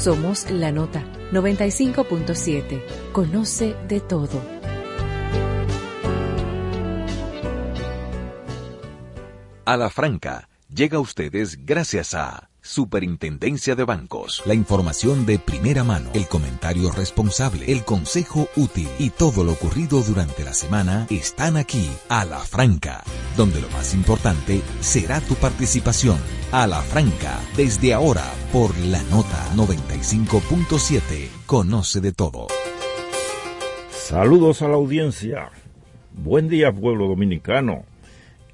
Somos la nota 95.7. Conoce de todo. A la franca, llega a ustedes gracias a Superintendencia de Bancos. La información de primera mano, el comentario responsable, el consejo útil y todo lo ocurrido durante la semana están aquí, a la franca, donde lo más importante será tu participación. A la franca, desde ahora, por la nota 95.7. Conoce de todo. Saludos a la audiencia. Buen día, pueblo dominicano.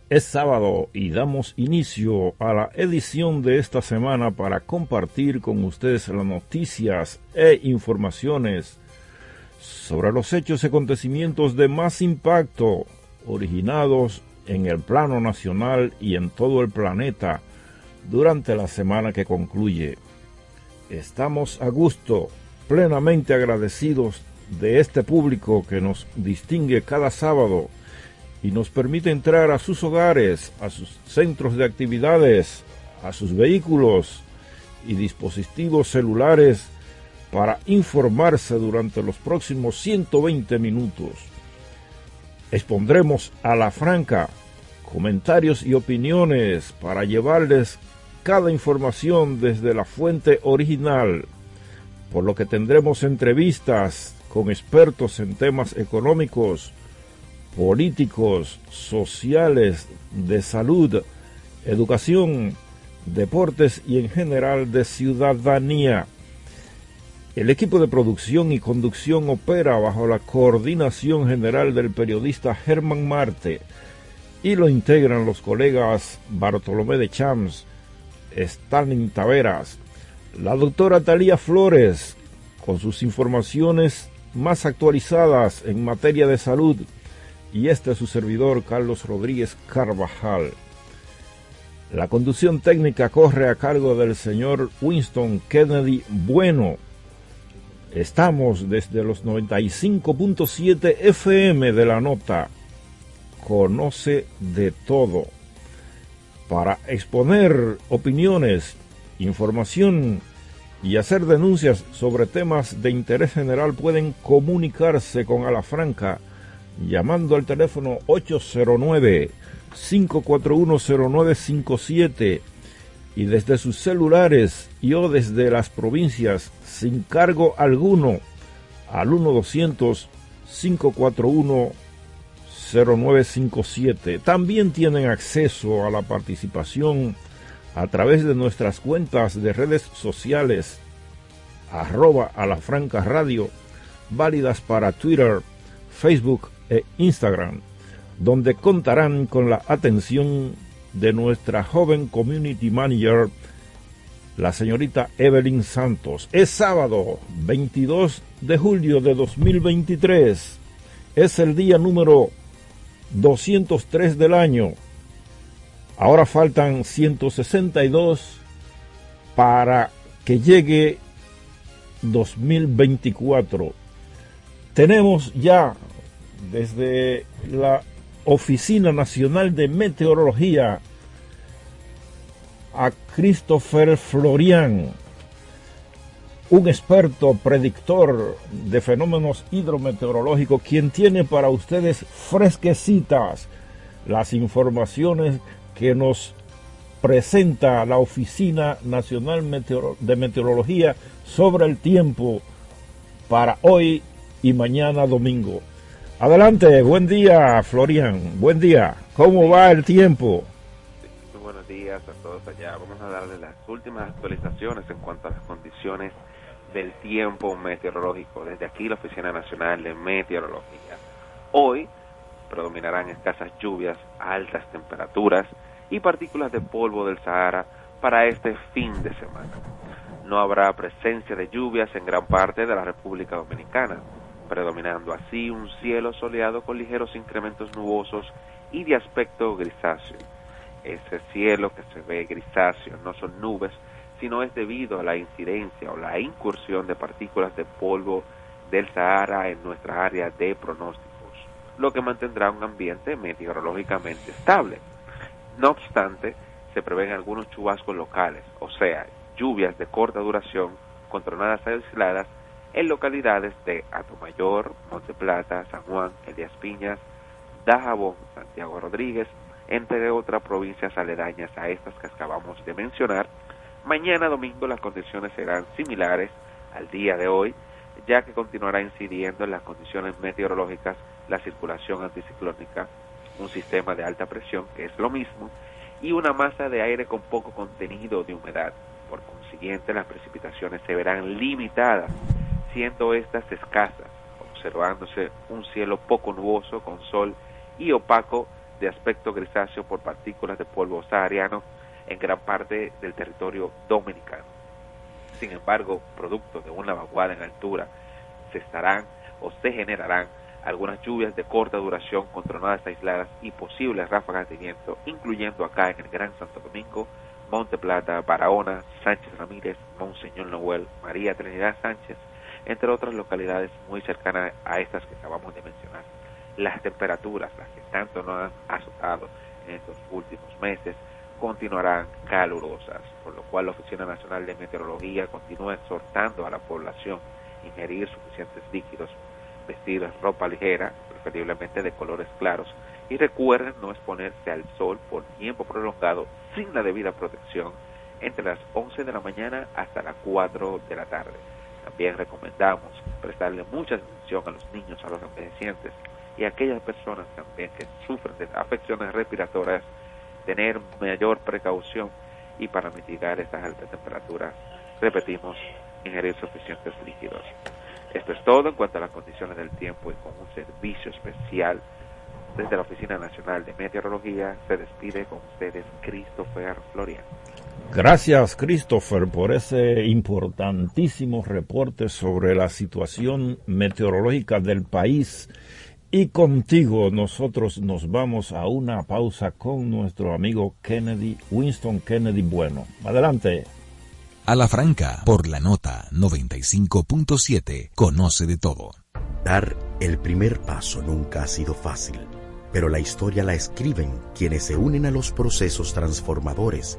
Es sábado y damos inicio a la edición de esta semana para compartir con ustedes las noticias e informaciones sobre los hechos y acontecimientos de más impacto originados en el plano nacional y en todo el planeta durante la semana que concluye. Estamos a gusto, plenamente agradecidos de este público que nos distingue cada sábado y nos permite entrar a sus hogares, a sus centros de actividades, a sus vehículos y dispositivos celulares para informarse durante los próximos 120 minutos. Expondremos a la franca comentarios y opiniones para llevarles cada información desde la fuente original, por lo que tendremos entrevistas con expertos en temas económicos, políticos, sociales, de salud, educación, deportes y en general de ciudadanía. El equipo de producción y conducción opera bajo la coordinación general del periodista Germán Marte y lo integran los colegas Bartolomé de Chams, Stalin Taveras, la doctora Talía Flores, con sus informaciones más actualizadas en materia de salud, y este es su servidor Carlos Rodríguez Carvajal. La conducción técnica corre a cargo del señor Winston Kennedy Bueno. Estamos desde los 95.7 FM de la nota. Conoce de todo. Para exponer opiniones, información y hacer denuncias sobre temas de interés general pueden comunicarse con Alafranca llamando al teléfono 809-541-0957 y desde sus celulares y o desde las provincias sin cargo alguno al 1-200-541-0957. También tienen acceso a la participación a través de nuestras cuentas de redes sociales arroba a la franca radio válidas para Twitter, Facebook e Instagram, donde contarán con la atención de nuestra joven community manager, la señorita Evelyn Santos. Es sábado 22 de julio de 2023. Es el día número 203 del año. Ahora faltan 162 para que llegue 2024. Tenemos ya desde la Oficina Nacional de Meteorología a Christopher Florian, un experto predictor de fenómenos hidrometeorológicos, quien tiene para ustedes fresquecitas las informaciones que nos presenta la Oficina Nacional de Meteorología sobre el tiempo para hoy y mañana domingo. Adelante, buen día, Florian. Buen día. ¿Cómo va el tiempo? Muy buenos días a todos allá. Vamos a darle las últimas actualizaciones en cuanto a las condiciones del tiempo meteorológico. Desde aquí, la Oficina Nacional de Meteorología. Hoy predominarán escasas lluvias, altas temperaturas y partículas de polvo del Sahara para este fin de semana. No habrá presencia de lluvias en gran parte de la República Dominicana, predominando así un cielo soleado con ligeros incrementos nubosos y de aspecto grisáceo. Ese cielo que se ve grisáceo no son nubes, sino es debido a la incidencia o la incursión de partículas de polvo del Sahara en nuestra área de pronóstico lo que mantendrá un ambiente meteorológicamente estable. No obstante, se prevén algunos chubascos locales, o sea, lluvias de corta duración con tronadas aisladas en localidades de Atomayor, Monte Plata, San Juan, Elías Piñas, Dajabón, Santiago Rodríguez, entre otras provincias aledañas a estas que acabamos de mencionar. Mañana domingo las condiciones serán similares al día de hoy, ya que continuará incidiendo en las condiciones meteorológicas la circulación anticiclónica, un sistema de alta presión, que es lo mismo, y una masa de aire con poco contenido de humedad. Por consiguiente, las precipitaciones se verán limitadas, siendo estas escasas, observándose un cielo poco nuboso con sol y opaco de aspecto grisáceo por partículas de polvo sahariano en gran parte del territorio dominicano. Sin embargo, producto de una vaguada en altura, se estarán o se generarán algunas lluvias de corta duración con tronadas aisladas y posibles ráfagas de viento, incluyendo acá en el Gran Santo Domingo, Monte Plata, Barahona, Sánchez Ramírez, Monseñor Noel, María Trinidad Sánchez, entre otras localidades muy cercanas a estas que acabamos de mencionar. Las temperaturas, las que tanto nos han azotado en estos últimos meses, continuarán calurosas, por lo cual la Oficina Nacional de Meteorología continúa exhortando a la población a ingerir suficientes líquidos vestir ropa ligera, preferiblemente de colores claros, y recuerden no exponerse al sol por tiempo prolongado sin la debida protección entre las 11 de la mañana hasta las 4 de la tarde. También recomendamos prestarle mucha atención a los niños, a los envejecientes y a aquellas personas también que sufren de afecciones respiratorias, tener mayor precaución y para mitigar estas altas temperaturas, repetimos, ingerir suficientes líquidos. Esto es todo en cuanto a las condiciones del tiempo y con un servicio especial desde la Oficina Nacional de Meteorología se despide con ustedes Christopher Florian. Gracias Christopher por ese importantísimo reporte sobre la situación meteorológica del país. Y contigo nosotros nos vamos a una pausa con nuestro amigo Kennedy, Winston Kennedy Bueno. Adelante. A la franca, por la nota 95.7, conoce de todo. Dar el primer paso nunca ha sido fácil, pero la historia la escriben quienes se unen a los procesos transformadores,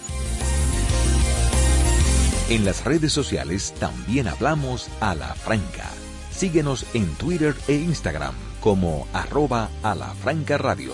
En las redes sociales también hablamos a la franca. Síguenos en Twitter e Instagram como arroba a la franca radio.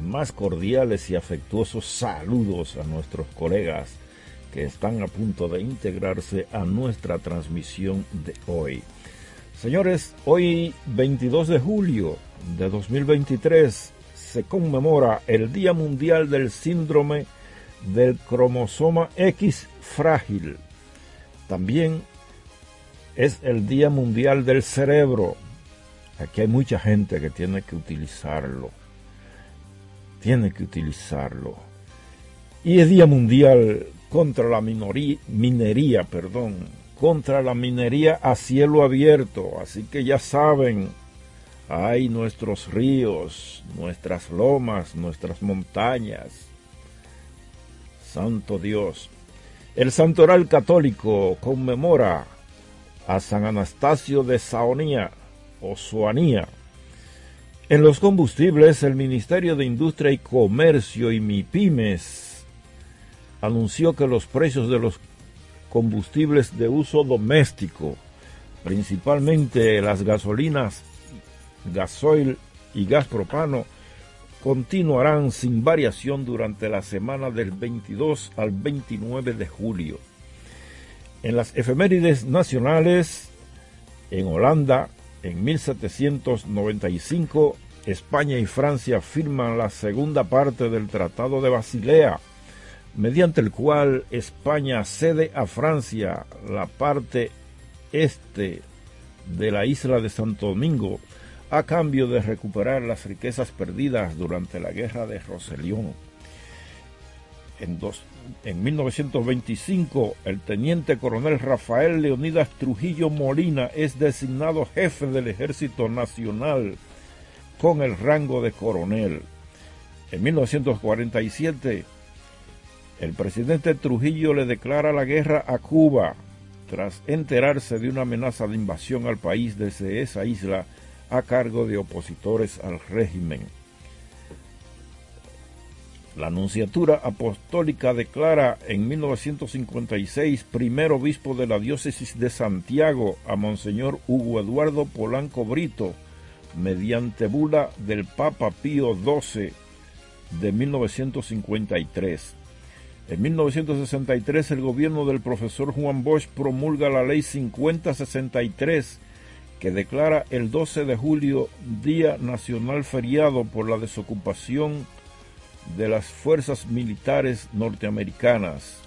más cordiales y afectuosos saludos a nuestros colegas que están a punto de integrarse a nuestra transmisión de hoy. Señores, hoy 22 de julio de 2023 se conmemora el Día Mundial del Síndrome del Cromosoma X frágil. También es el Día Mundial del Cerebro. Aquí hay mucha gente que tiene que utilizarlo tiene que utilizarlo. Y es Día Mundial contra la minería, perdón, contra la minería a cielo abierto. Así que ya saben, hay nuestros ríos, nuestras lomas, nuestras montañas. Santo Dios. El Santoral Católico conmemora a San Anastasio de Saonía o Suanía, en los combustibles, el Ministerio de Industria y Comercio y MIPIMES anunció que los precios de los combustibles de uso doméstico, principalmente las gasolinas, gasoil y gas propano, continuarán sin variación durante la semana del 22 al 29 de julio. En las efemérides nacionales, en Holanda, en 1795, España y Francia firman la segunda parte del Tratado de Basilea, mediante el cual España cede a Francia la parte este de la isla de Santo Domingo a cambio de recuperar las riquezas perdidas durante la guerra de Rosellón. En, en 1925, el teniente coronel Rafael Leonidas Trujillo Molina es designado jefe del Ejército Nacional con el rango de coronel. En 1947, el presidente Trujillo le declara la guerra a Cuba tras enterarse de una amenaza de invasión al país desde esa isla a cargo de opositores al régimen. La Nunciatura Apostólica declara en 1956 primer obispo de la diócesis de Santiago a Monseñor Hugo Eduardo Polanco Brito, mediante bula del Papa Pío XII de 1953. En 1963 el gobierno del profesor Juan Bosch promulga la ley 5063 que declara el 12 de julio Día Nacional Feriado por la desocupación de las fuerzas militares norteamericanas,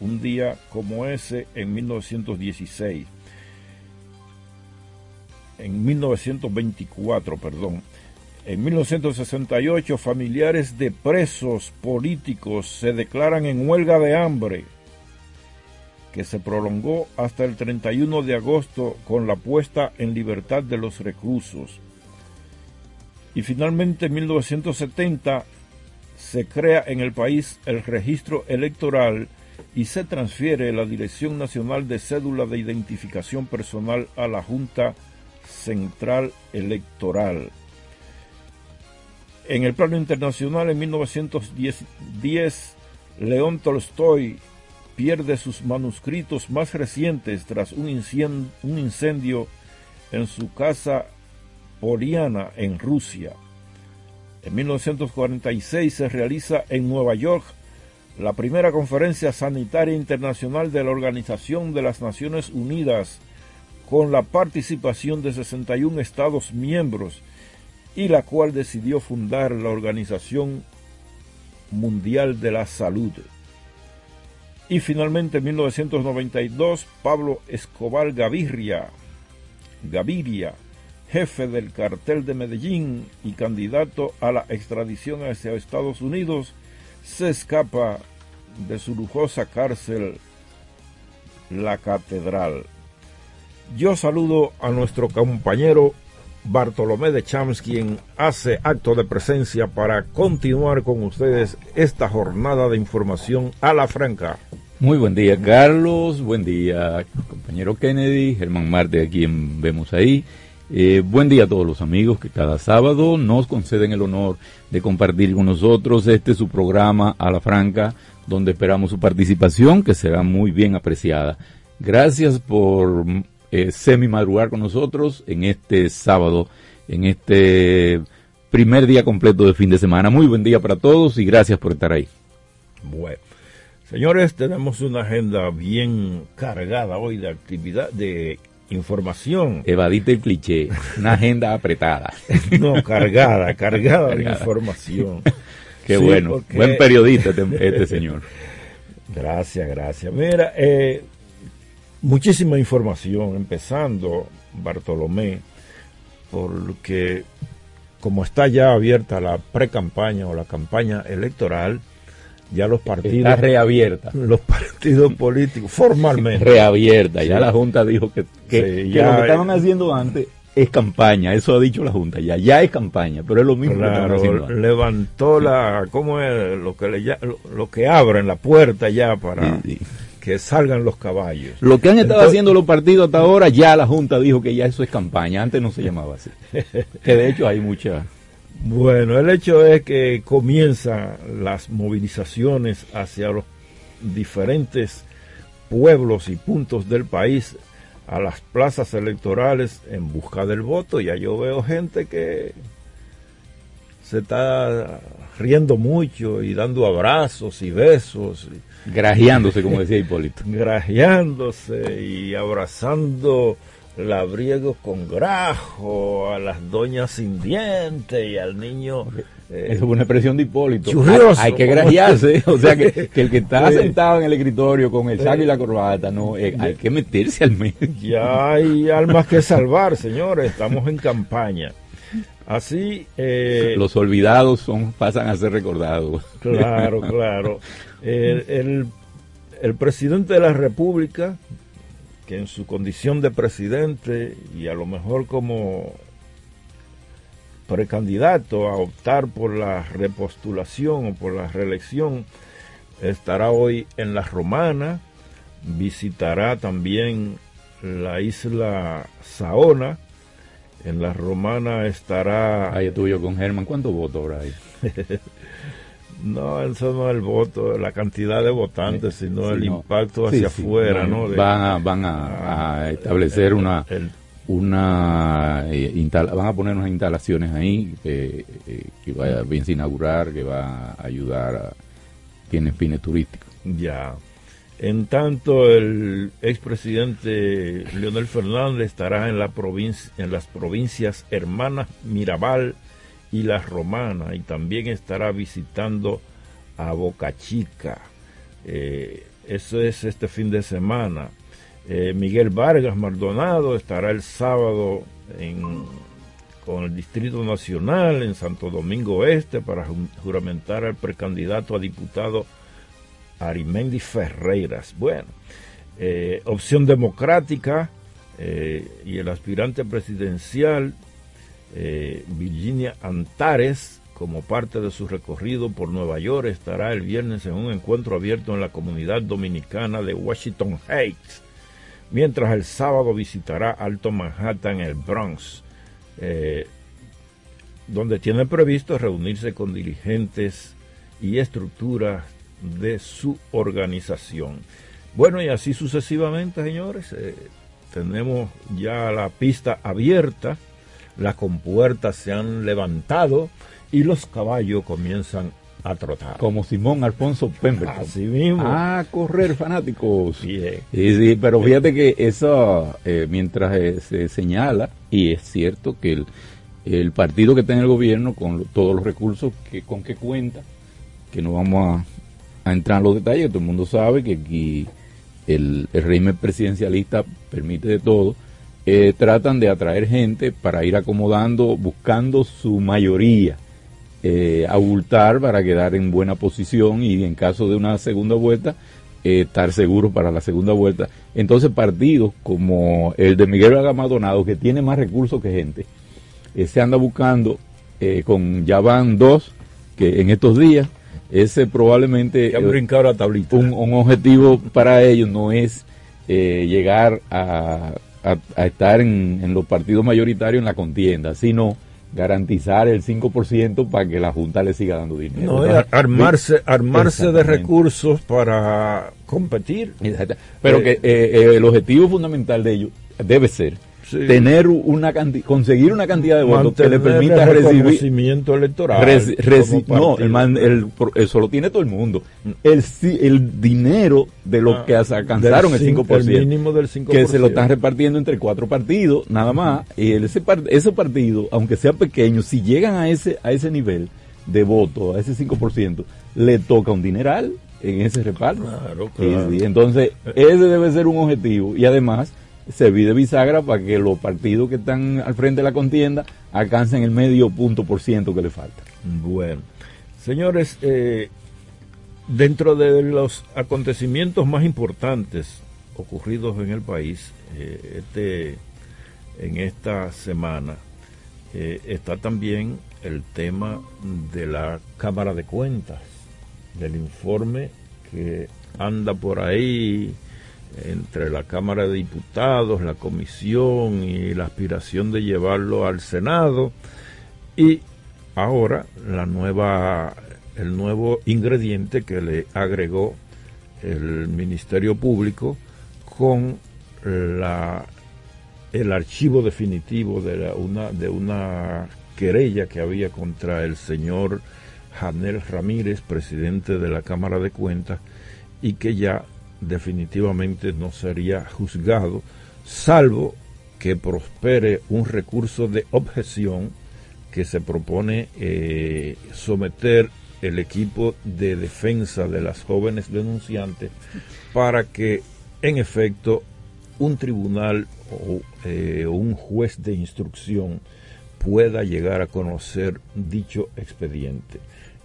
un día como ese en 1916, en 1924, perdón. En 1968, familiares de presos políticos se declaran en huelga de hambre, que se prolongó hasta el 31 de agosto con la puesta en libertad de los reclusos. Y finalmente en 1970 se crea en el país el registro electoral y se transfiere la Dirección Nacional de Cédula de Identificación Personal a la Junta Central Electoral. En el plano internacional, en 1910, León Tolstoy pierde sus manuscritos más recientes tras un incendio, en su casa Poliana en Rusia. En 1946 se realiza en Nueva York la primera conferencia sanitaria internacional de la Organización de las Naciones Unidas con la participación de 61 Estados miembros y la cual decidió fundar la Organización Mundial de la Salud. Y finalmente en 1992 Pablo Escobar Gaviria, Gaviria jefe del cartel de Medellín y candidato a la extradición hacia Estados Unidos, se escapa de su lujosa cárcel, la catedral. Yo saludo a nuestro compañero Bartolomé de Champs, quien hace acto de presencia para continuar con ustedes esta jornada de información a la franca. Muy buen día, Carlos. Buen día, compañero Kennedy, Germán Marte, a quien vemos ahí. Eh, buen día a todos los amigos que cada sábado nos conceden el honor de compartir con nosotros este su programa a la franca, donde esperamos su participación, que será muy bien apreciada. Gracias por eh, semi madrugar con nosotros en este sábado, en este primer día completo de fin de semana. Muy buen día para todos y gracias por estar ahí. Bueno, señores, tenemos una agenda bien cargada hoy de actividad, de información. Evadite el cliché, una agenda apretada. no, cargada, cargada, de información. Qué bueno, buen periodista este, este, señor. Gracias, gracias. Mira, eh, muchísima información, empezando, Bartolomé, porque como está ya abierta la pre-campaña o la campaña electoral, ya los partidos. Está reabierta. Los partidos políticos, formalmente. Reabierta. Ya la Junta dijo que, que, lo que estaban haciendo antes es campaña. Eso ha dicho la Junta. Ya, ya es campaña, pero es lo mismo claro, levantó la. ¿Cómo es? Lo que, le, lo, que abren la puerta ya para. Que salgan los caballos. Lo que han estado haciendo los partidos hasta ahora, ya la Junta dijo que ya eso es campaña. Antes no se llamaba así. que de hecho hay mucha bueno, el hecho es que comienzan las movilizaciones hacia los diferentes pueblos y puntos del país a las plazas electorales en busca del voto. Ya yo veo gente que se está riendo mucho y dando abrazos y besos. Grajeándose, como decía Hipólito. Grajeándose y abrazando labriegos con grajo, a las doñas sin dientes y al niño. Eh, es una expresión de Hipólito. Hay, que grajearse. o sea, que, el que está sentado en el escritorio con el saco y la corbata, no, eh, hay que meterse al medio. Ya hay almas que salvar, señores. Estamos en campaña. Así. Eh, Los olvidados son pasan a ser recordados. Claro, claro. el, el presidente de la República que en su condición de presidente y a lo mejor como precandidato a optar por la repostulación o por la reelección, estará hoy en la Romana, visitará también la isla Saona, en la Romana estará... Ahí tuyo con Germán, ¿cuántos votos habrá ahí? No, eso no es el voto, la cantidad de votantes, sino el impacto hacia afuera, ¿no? van a, van a, ah, establecer una, una eh, van a poner unas instalaciones ahí eh, que va a inaugurar, que va a ayudar a tiene fines turísticos. Ya. En tanto, el expresidente Leonel Fernández estará en la provincia, en las provincias hermanas Mirabal y la Romana y también estará visitando a Boca Chica. Eh, eso es este fin de semana. Eh, Miguel Vargas Maldonado estará el sábado en, con el Distrito Nacional en Santo Domingo Este para juramentar al precandidato a diputado Arimendi Ferreiras. Bueno, eh, opción democrática y el aspirante presidencial eh, Virginia Antares, como parte de su recorrido por Nueva York, estará el viernes en un encuentro abierto en la comunidad dominicana de Washington Heights, mientras el sábado visitará Alto Manhattan, el Bronx, eh, donde tiene previsto reunirse con dirigentes y estructuras de su organización. Bueno, y así sucesivamente, señores, eh, tenemos ya la pista abierta las compuertas se han levantado y los caballos comienzan a trotar. Como Simón Alfonso Pemberton. Así mismo. A correr, fanáticos. Sí, sí, pero fíjate que eso, eh, mientras eh, se señala, y es cierto que el, el partido que está en el gobierno, con todos los recursos que con que cuenta, que no vamos a, a, entrar en los detalles, todo el mundo sabe que aquí el, el régimen presidencialista permite de todo, eh, tratan de atraer gente para ir acomodando, buscando su mayoría, eh, abultar para quedar en buena posición y en caso de una segunda vuelta, eh, estar seguro para la segunda vuelta. Entonces partidos como el de Miguel Agamadonado, que tiene más recursos que gente, eh, se anda buscando con ya van dos que en estos días ese probablemente han brincado la tablita. Un, objetivo para ellos no es llegar a, estar en, en, los partidos mayoritarios en la contienda, sino garantizar el 5% para que la Junta le siga dando dinero. No, armarse, armarse de recursos para competir. Pero que eh, eh, el objetivo fundamental de ellos debe ser tener una conseguir una cantidad de votos que le permita el recibir electoral no el, eso lo tiene todo el mundo. El, el dinero de lo ah, que alcanzaron el 5%, el mínimo del 5%, que se lo están repartiendo entre cuatro partidos nada más. Y ese ese partido aunque sea pequeño si llegan a ese a ese nivel de voto a ese 5% le toca un dineral en ese reparto claro, claro. entonces ese debe ser un objetivo. Y además se de bisagra para que los partidos que están al frente de la contienda alcancen el medio punto por ciento que le falta. Bueno, señores, eh, dentro de los acontecimientos más importantes ocurridos en el país eh, este, en esta semana eh, está también el tema de la Cámara de Cuentas, del informe que anda por ahí entre la Cámara de Diputados, la Comisión y la aspiración de llevarlo al Senado. Y ahora la nueva el nuevo ingrediente que le agregó el Ministerio Público con la el archivo definitivo de una de una querella que había contra el señor Janel Ramírez, presidente de la Cámara de Cuentas, y que ya definitivamente no sería juzgado, salvo que prospere un recurso de objeción que se propone eh, someter el equipo de defensa de las jóvenes denunciantes para que en efecto un tribunal o eh, un juez de instrucción pueda llegar a conocer dicho expediente.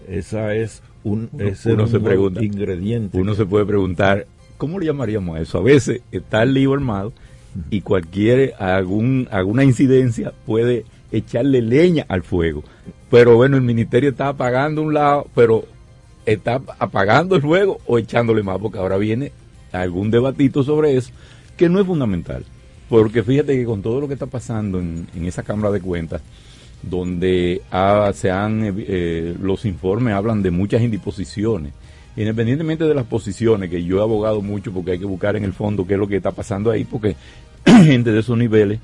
Esa es un, ingrediente. Uno se puede preguntar ¿cómo le llamaríamos a eso? A veces está el lío armado y cualquier algún, alguna incidencia puede echarle leña al fuego. Pero bueno, el ministerio está apagando un lado, pero está apagando el fuego o echándole más, porque ahora viene algún debatito sobre eso, que no es fundamental. Porque fíjate que con todo lo que está pasando en, esa Cámara de Cuentas, donde se han, eh, los informes hablan de muchas indisposiciones, independientemente de las posiciones, que yo he abogado mucho porque hay que buscar en el fondo qué es lo que está pasando ahí, porque gente de esos niveles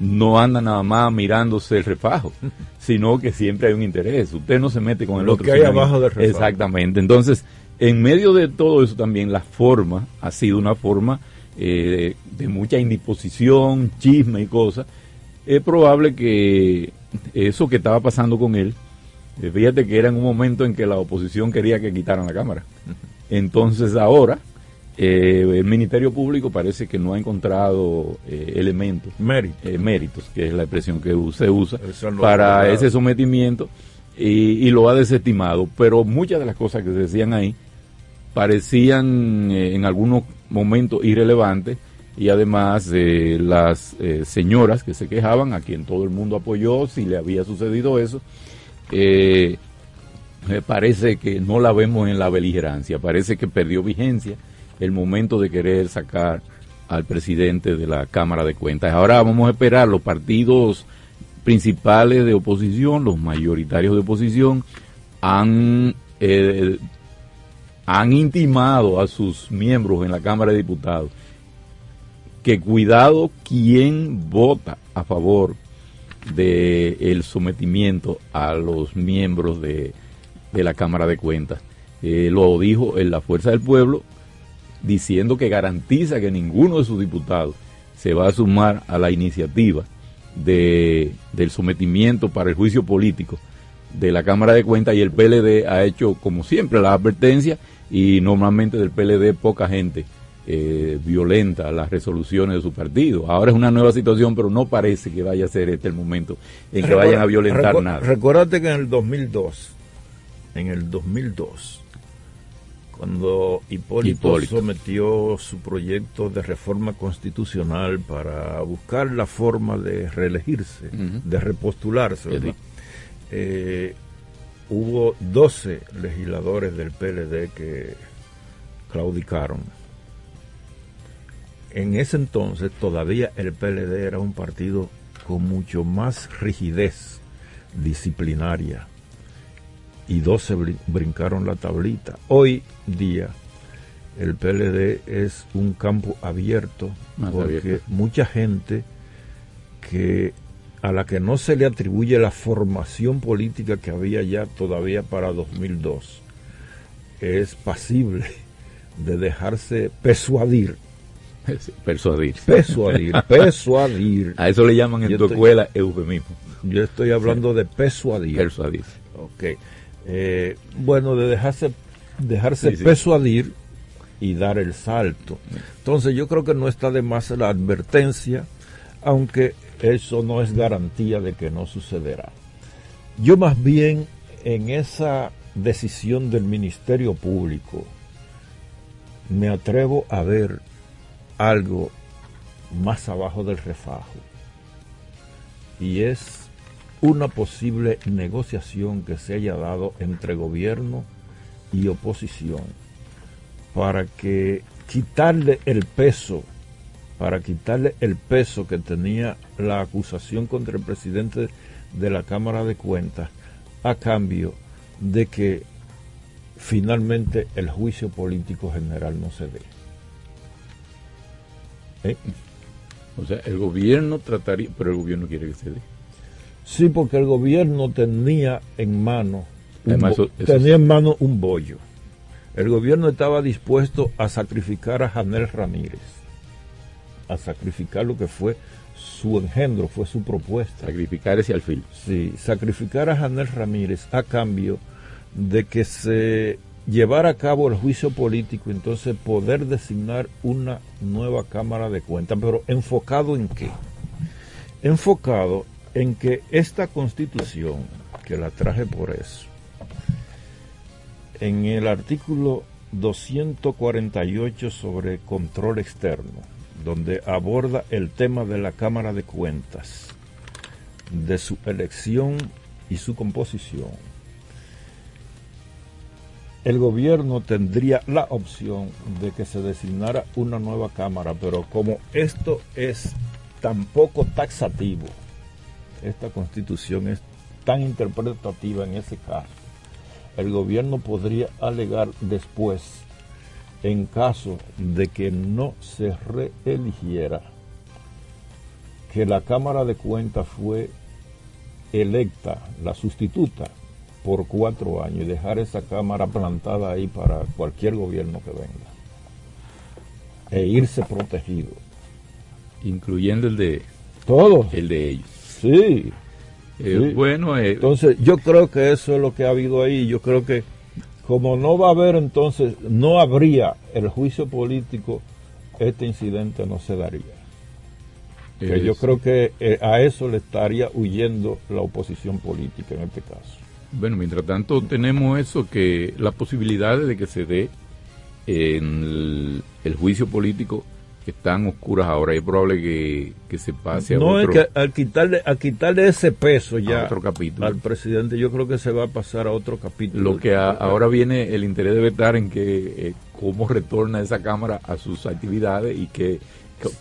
no anda nada más mirándose el refajo, sino que siempre hay un interés. Usted no se mete con el lo otro. que hay abajo del refajo. Exactamente. Entonces, en medio de todo eso también la forma ha sido una forma eh, de, mucha indisposición, chisme y cosas. Es probable que eso que estaba pasando con él fíjate que era en un momento en que la oposición quería que quitaran la Cámara. Entonces ahora eh, el Ministerio Público parece que no ha encontrado eh, elementos, méritos, que es la expresión que se usa para ese sometimiento y, lo ha desestimado. Pero muchas de las cosas que se decían ahí parecían en algunos momentos irrelevantes y además las señoras que se quejaban, a quien todo el mundo apoyó si le había sucedido eso, eh, parece que no la vemos en la beligerancia, parece que perdió vigencia el momento de querer sacar al presidente de la Cámara de Cuentas. Ahora vamos a esperar los partidos principales de oposición, los mayoritarios de oposición, han, eh, han intimado a sus miembros en la Cámara de Diputados que cuidado quien vota a favor del el sometimiento a los miembros de, la Cámara de Cuentas. Eh, lo dijo en la Fuerza del Pueblo, diciendo que garantiza que ninguno de sus diputados se va a sumar a la iniciativa de, del sometimiento para el juicio político de la Cámara de Cuentas y el PLD ha hecho, como siempre, la advertencia y normalmente del PLD poca gente eh, violenta las resoluciones de su partido. Ahora es una nueva situación, pero no parece que vaya a ser este el momento en que vayan a violentar nada. Recuérdate que en el 2002, en el 2002, cuando Hipólito, sometió su proyecto de reforma constitucional para buscar la forma de reelegirse, de repostularse, eh, hubo 12 legisladores del PLD que claudicaron. En ese entonces todavía el PLD era un partido con mucho más rigidez disciplinaria y 12 brincaron la tablita. Hoy día el PLD es un campo abierto porque mucha gente que a la que no se le atribuye la formación política que había ya todavía para 2002 es pasible de dejarse persuadir persuadir. Persuadir, persuadir. A eso le llaman en tu escuela eufemismo. Yo estoy hablando de persuadir. Persuadir. Ok. Eh, bueno, de dejarse, dejarse persuadir y dar el salto. Entonces yo creo que no está de más la advertencia, aunque eso no es garantía de que no sucederá. Yo más bien en esa decisión del Ministerio Público me atrevo a ver algo más abajo del refajo y es una posible negociación que se haya dado entre gobierno y oposición para que quitarle el peso, para quitarle el peso que tenía la acusación contra el presidente de la Cámara de Cuentas a cambio de que finalmente el juicio político general no se dé. ¿Eh? O sea, el gobierno trataría, pero el gobierno quiere que se dé. Sí, porque el gobierno tenía en mano tenía en mano un bollo. El gobierno estaba dispuesto a sacrificar a Janel Ramírez, a sacrificar lo que fue su engendro, fue su propuesta. Sacrificar ese alfil. Sí, sacrificar a Janel Ramírez a cambio de que se llevara a cabo el juicio político, entonces poder designar una nueva Cámara de Cuentas, pero enfocado en qué? Enfocado en que esta constitución, que la traje por eso, en el artículo 248 sobre control externo, donde aborda el tema de la Cámara de Cuentas, de su elección y su composición, el gobierno tendría la opción de que se designara una nueva Cámara, pero como esto es tan poco taxativo, esta constitución es tan interpretativa en ese caso, el gobierno podría alegar después, en caso de que no se reeligiera, que la Cámara de Cuentas fue electa, la sustituta, por cuatro años y dejar esa Cámara plantada ahí para cualquier gobierno que venga. E irse protegido. Incluyendo el de... Todos. El de ellos. Sí. Eh, bueno, eh, entonces yo creo que eso es lo que ha habido ahí. Yo creo que como no va a haber entonces, no habría el juicio político, este incidente no se daría. Que yo creo que eh, a eso le estaría huyendo la oposición política en este caso. Bueno, mientras tanto tenemos eso, que la posibilidad de que se dé en el juicio político están oscuras ahora. Es probable que, se pase a no, otro... es que al quitarle, al quitarle ese peso ya otro capítulo. al presidente, yo creo que se va a pasar a otro capítulo. Lo que ahora viene, el interés debe estar en que eh, cómo retorna esa Cámara a sus actividades y qué,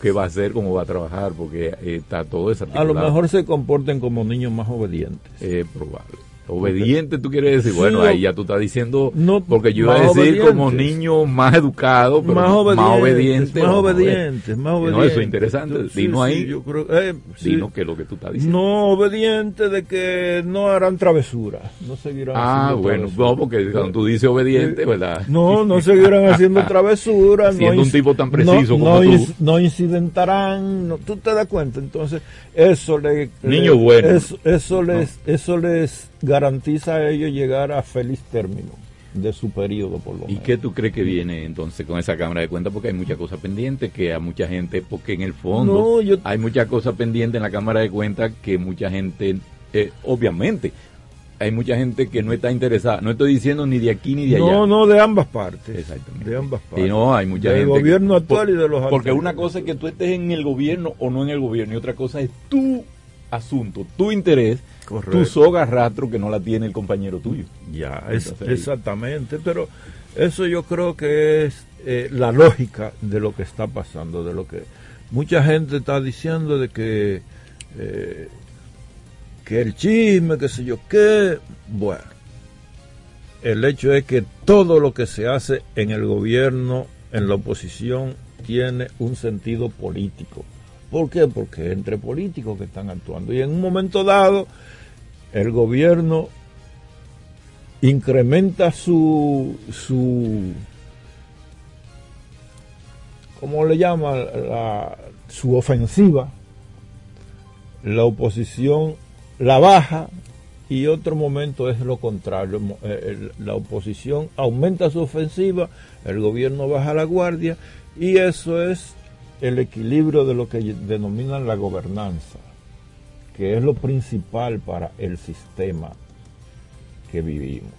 qué va a hacer, cómo va a trabajar, porque eh, está todo desarticulado. A lo mejor se comporten como niños más obedientes. Es probable. Obediente, tú quieres decir, bueno, ahí ya tú estás diciendo, no, porque yo iba a decir como niño más educado, pero más obediente. Más obediente, más obediente. No, eso es interesante. Dino ahí, yo creo, eh, Dino que es lo que tú estás diciendo. No obediente de que no harán travesuras, no seguirán Ah, bueno, no, porque cuando tú dices obediente, ¿verdad? No, no seguirán haciendo travesuras. Siendo no un tipo tan preciso como tú. No incidentarán, tú te das cuenta, entonces eso le... Niño bueno. Eso, eso les, eso les garantiza a ellos llegar a feliz término de su periodo por lo menos. ¿Y qué tú crees que viene entonces con esa Cámara de Cuentas? Porque hay muchas cosas pendientes que a mucha gente, porque en el fondo hay muchas cosas pendientes en la Cámara de Cuentas que mucha gente, eh, obviamente, hay mucha gente que no está interesada. No estoy diciendo ni de aquí ni de allá. No, no, de ambas partes. Exactamente. De ambas partes. Y no, hay mucha Del gente. gobierno que- actual y de los Porque una cosa es que tú estés en el gobierno o no en el gobierno, y otra cosa es tu asunto, tu interés, Correcto. tu soga rastro que no la tiene el compañero tuyo. Ya, es- exactamente, pero eso yo creo que es eh, la lógica de lo que está pasando, de lo que mucha gente está diciendo de que eh, que el chisme, que sé yo qué, bueno, el hecho es que todo lo que se hace en el gobierno, en la oposición, tiene un sentido político. ¿Por qué? Porque entre políticos que están actuando. Y en un momento dado, el gobierno incrementa su su ¿cómo le llama? La- su ofensiva la oposición la baja y otro momento es lo contrario eh, la oposición aumenta su ofensiva el gobierno baja la guardia y eso es el equilibrio de lo que denominan la gobernanza que es lo principal para el sistema que vivimos.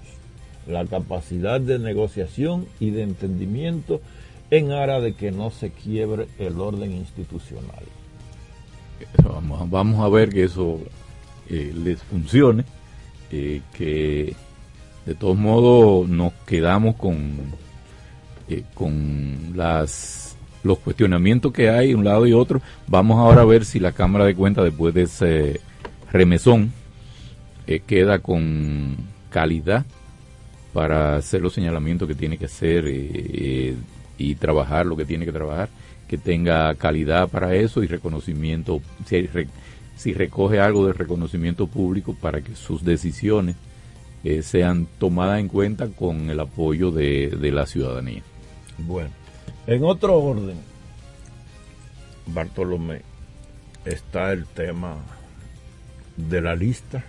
La capacidad de negociación y de entendimiento en aras de que no se quiebre el orden institucional. Vamos, a ver que eso eh, les funcione, eh, que de todos modos nos quedamos con, eh, con las los cuestionamientos que hay un lado y otro. Vamos ahora a ver si la Cámara de Cuentas después de ese remesón eh, queda con calidad para hacer los señalamientos que tiene que hacer eh, eh, y trabajar lo que tiene que trabajar, que tenga calidad para eso y reconocimiento, si, recoge algo de reconocimiento público para que sus decisiones sean tomadas en cuenta con el apoyo de, de la ciudadanía. Bueno, en otro orden, Bartolomé, está el tema de la lista.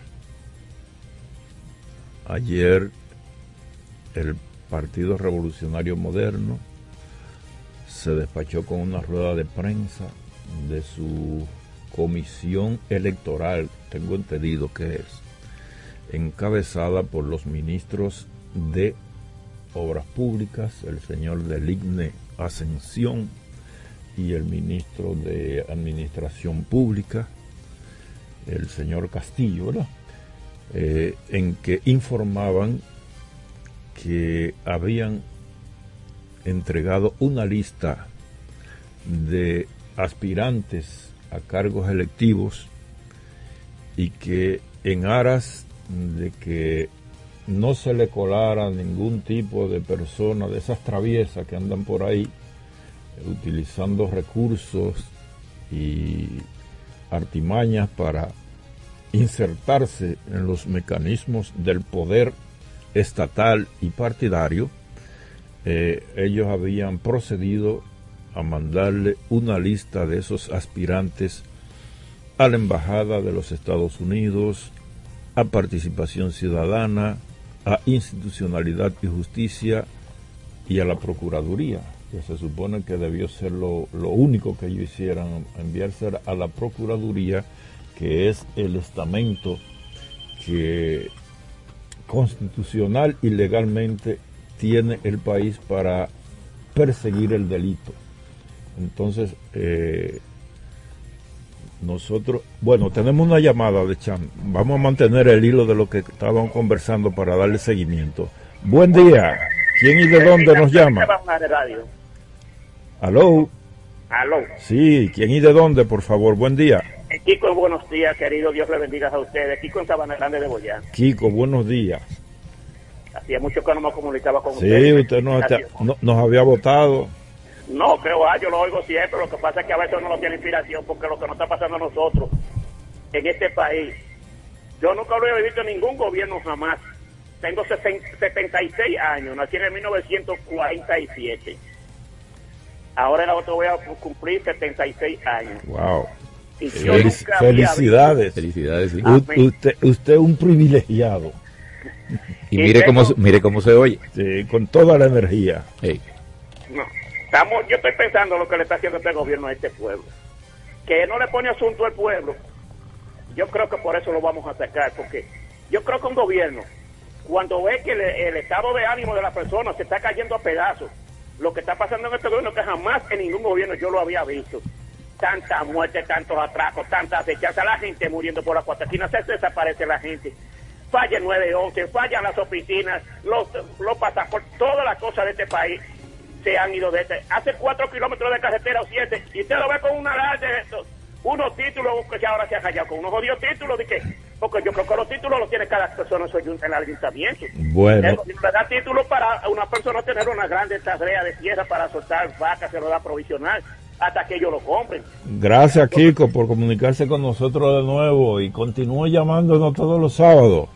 Ayer el Partido Revolucionario Moderno se despachó con una rueda de prensa de su comisión electoral, tengo entendido que es, encabezada por los ministros de Obras Públicas, el señor Deligne Ascensión y el ministro de Administración Pública, el señor Castillo. Eh, en que informaban que habían entregado una lista de aspirantes a cargos electivos y que en aras de que no se le colara ningún tipo de persona de esas traviesas que andan por ahí eh, utilizando recursos y artimañas para insertarse en los mecanismos del poder estatal y partidario, eh, ellos habían procedido a mandarle una lista de esos aspirantes a la Embajada de los Estados Unidos, a Participación Ciudadana, a Institucionalidad y Justicia y a la Procuraduría, que se supone que debió ser lo, lo único que ellos hicieran, enviarse a la Procuraduría, que es el estamento que constitucional y legalmente tiene el país para perseguir el delito. Entonces, eh, nosotros, bueno, tenemos una llamada de Chan. Vamos a mantener el hilo de lo que estaban conversando para darle seguimiento. Buen día. ¿Quién y de dónde nos llama? Aló. Aló. Sí, ¿quién y de dónde, por favor? Buen día. Eh, Kiko, buenos días, querido. Dios le bendiga a ustedes. Kiko en Sabana Grande de Boyán. Kiko, buenos días. Hacía mucho que no me comunicaba con Sí, ustedes. usted nos, está- no- nos había votado. No, que va, yo lo oigo siempre. Lo que pasa es que a veces uno no tiene inspiración porque lo que nos está pasando a nosotros en este país. Yo nunca lo he visto en ningún gobierno jamás. Tengo 60 76 años, nací en el 1947. Ahora en agosto voy a cumplir 76 años. Wow. Y Felic- había felicidades. Felicidades, sí. U- Amén. usted, usted es un privilegiado. Y mire cómo, se- mire cómo se oye. Sí, con toda la energía. Hey, No, estamos, yo estoy pensando lo que le está haciendo este gobierno a este pueblo. Que no le pone asunto al pueblo. Yo creo que por eso lo vamos a sacar, porque Yo creo que un gobierno, cuando ve que el, estado de ánimo de la persona se está cayendo a pedazos, lo que está pasando en este gobierno que jamás en ningún gobierno yo lo había visto. Tanta muerte, tantos atracos, tantas fechas, la gente muriendo por la cuatro esquinas, se desaparece la gente. Falla el 911, fallan las oficinas, los, los pasaportes, todas las cosas de este país se han ido de este. Hace cuatro kilómetros de carretera o siete, y usted lo ve con una larga de estos, unos títulos que ya ahora se han hallado con unos jodidos títulos de que, porque yo creo que los títulos los tiene cada persona en su ayunt- en el ayuntamiento. Bueno. El le da título para una persona tener una grande tarea de tierra para soltar vacas, se lo da provisional hasta que ellos lo compren. Gracias, Kiko, por comunicarse con nosotros de nuevo y continúe llamándonos todos los sábados.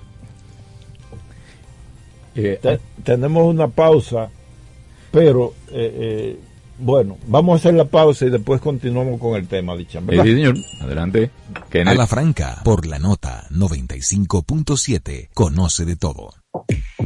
Te- tenemos una pausa, pero eh, eh, bueno, vamos a hacer la pausa y después continuamos con el tema, dicha. Sí, señor. Adelante. A la franca, por la nota 95.7, conoce de todo.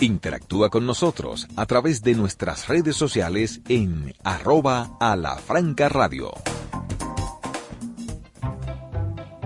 Interactúa con nosotros a través de nuestras redes sociales en arroba a la franca radio.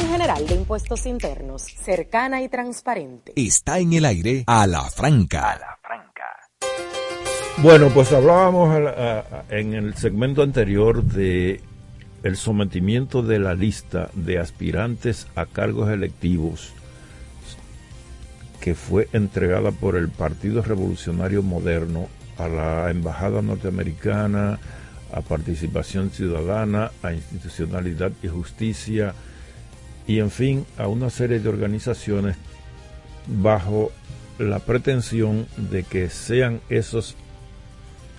General de Impuestos Internos, cercana y transparente. Está en el aire a la franca. Bueno, pues hablábamos a la- a- a- en el segmento anterior de el sometimiento de la lista de aspirantes a cargos electivos que fue entregada por el Partido Revolucionario Moderno a la Embajada Norteamericana, a Participación Ciudadana, a Institucionalidad y Justicia y en fin a una serie de organizaciones bajo la pretensión de que sean esos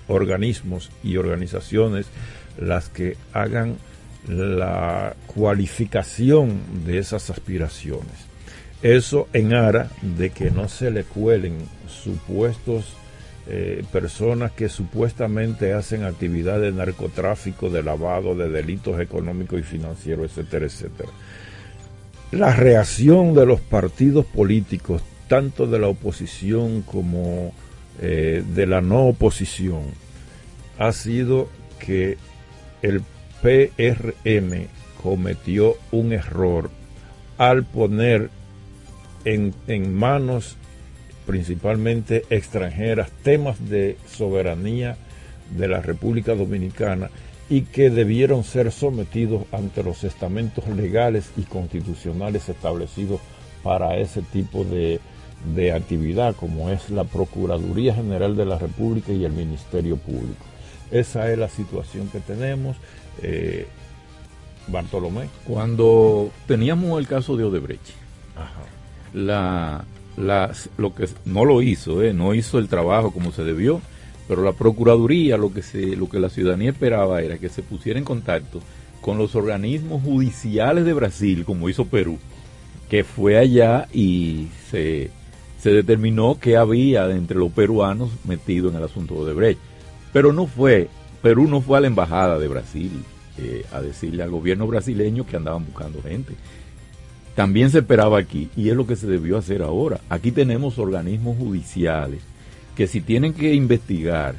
organismos y organizaciones las que hagan la cualificación de esas aspiraciones. Eso en ara de que no se le cuelen supuestos eh, personas que supuestamente hacen actividad de narcotráfico, de lavado, de delitos económicos y financieros, etcétera, etcétera. La reacción de los partidos políticos, tanto de la oposición como eh, de la no oposición, ha sido que el PRM cometió un error al poner en, en manos principalmente extranjeras temas de soberanía de la República Dominicana y que debieron ser sometidos ante los estamentos legales y constitucionales establecidos para ese tipo de, de actividad como es la Procuraduría General de la República y el Ministerio Público. Esa es la situación que tenemos. Eh, Bartolomé. Cuando teníamos el caso de Odebrecht, La, lo que no lo hizo, eh, no hizo el trabajo como se debió, pero la Procuraduría lo que, se, lo que la ciudadanía esperaba era que se pusiera en contacto con los organismos judiciales de Brasil, como hizo Perú, que fue allá y se, se determinó que había entre los peruanos metido en el asunto de Odebrecht. Pero no fue, Perú no fue a la embajada de Brasil eh, a decirle al gobierno brasileño que andaban buscando gente. También se esperaba aquí, y es lo que se debió hacer ahora. Aquí tenemos organismos judiciales que si tienen que investigar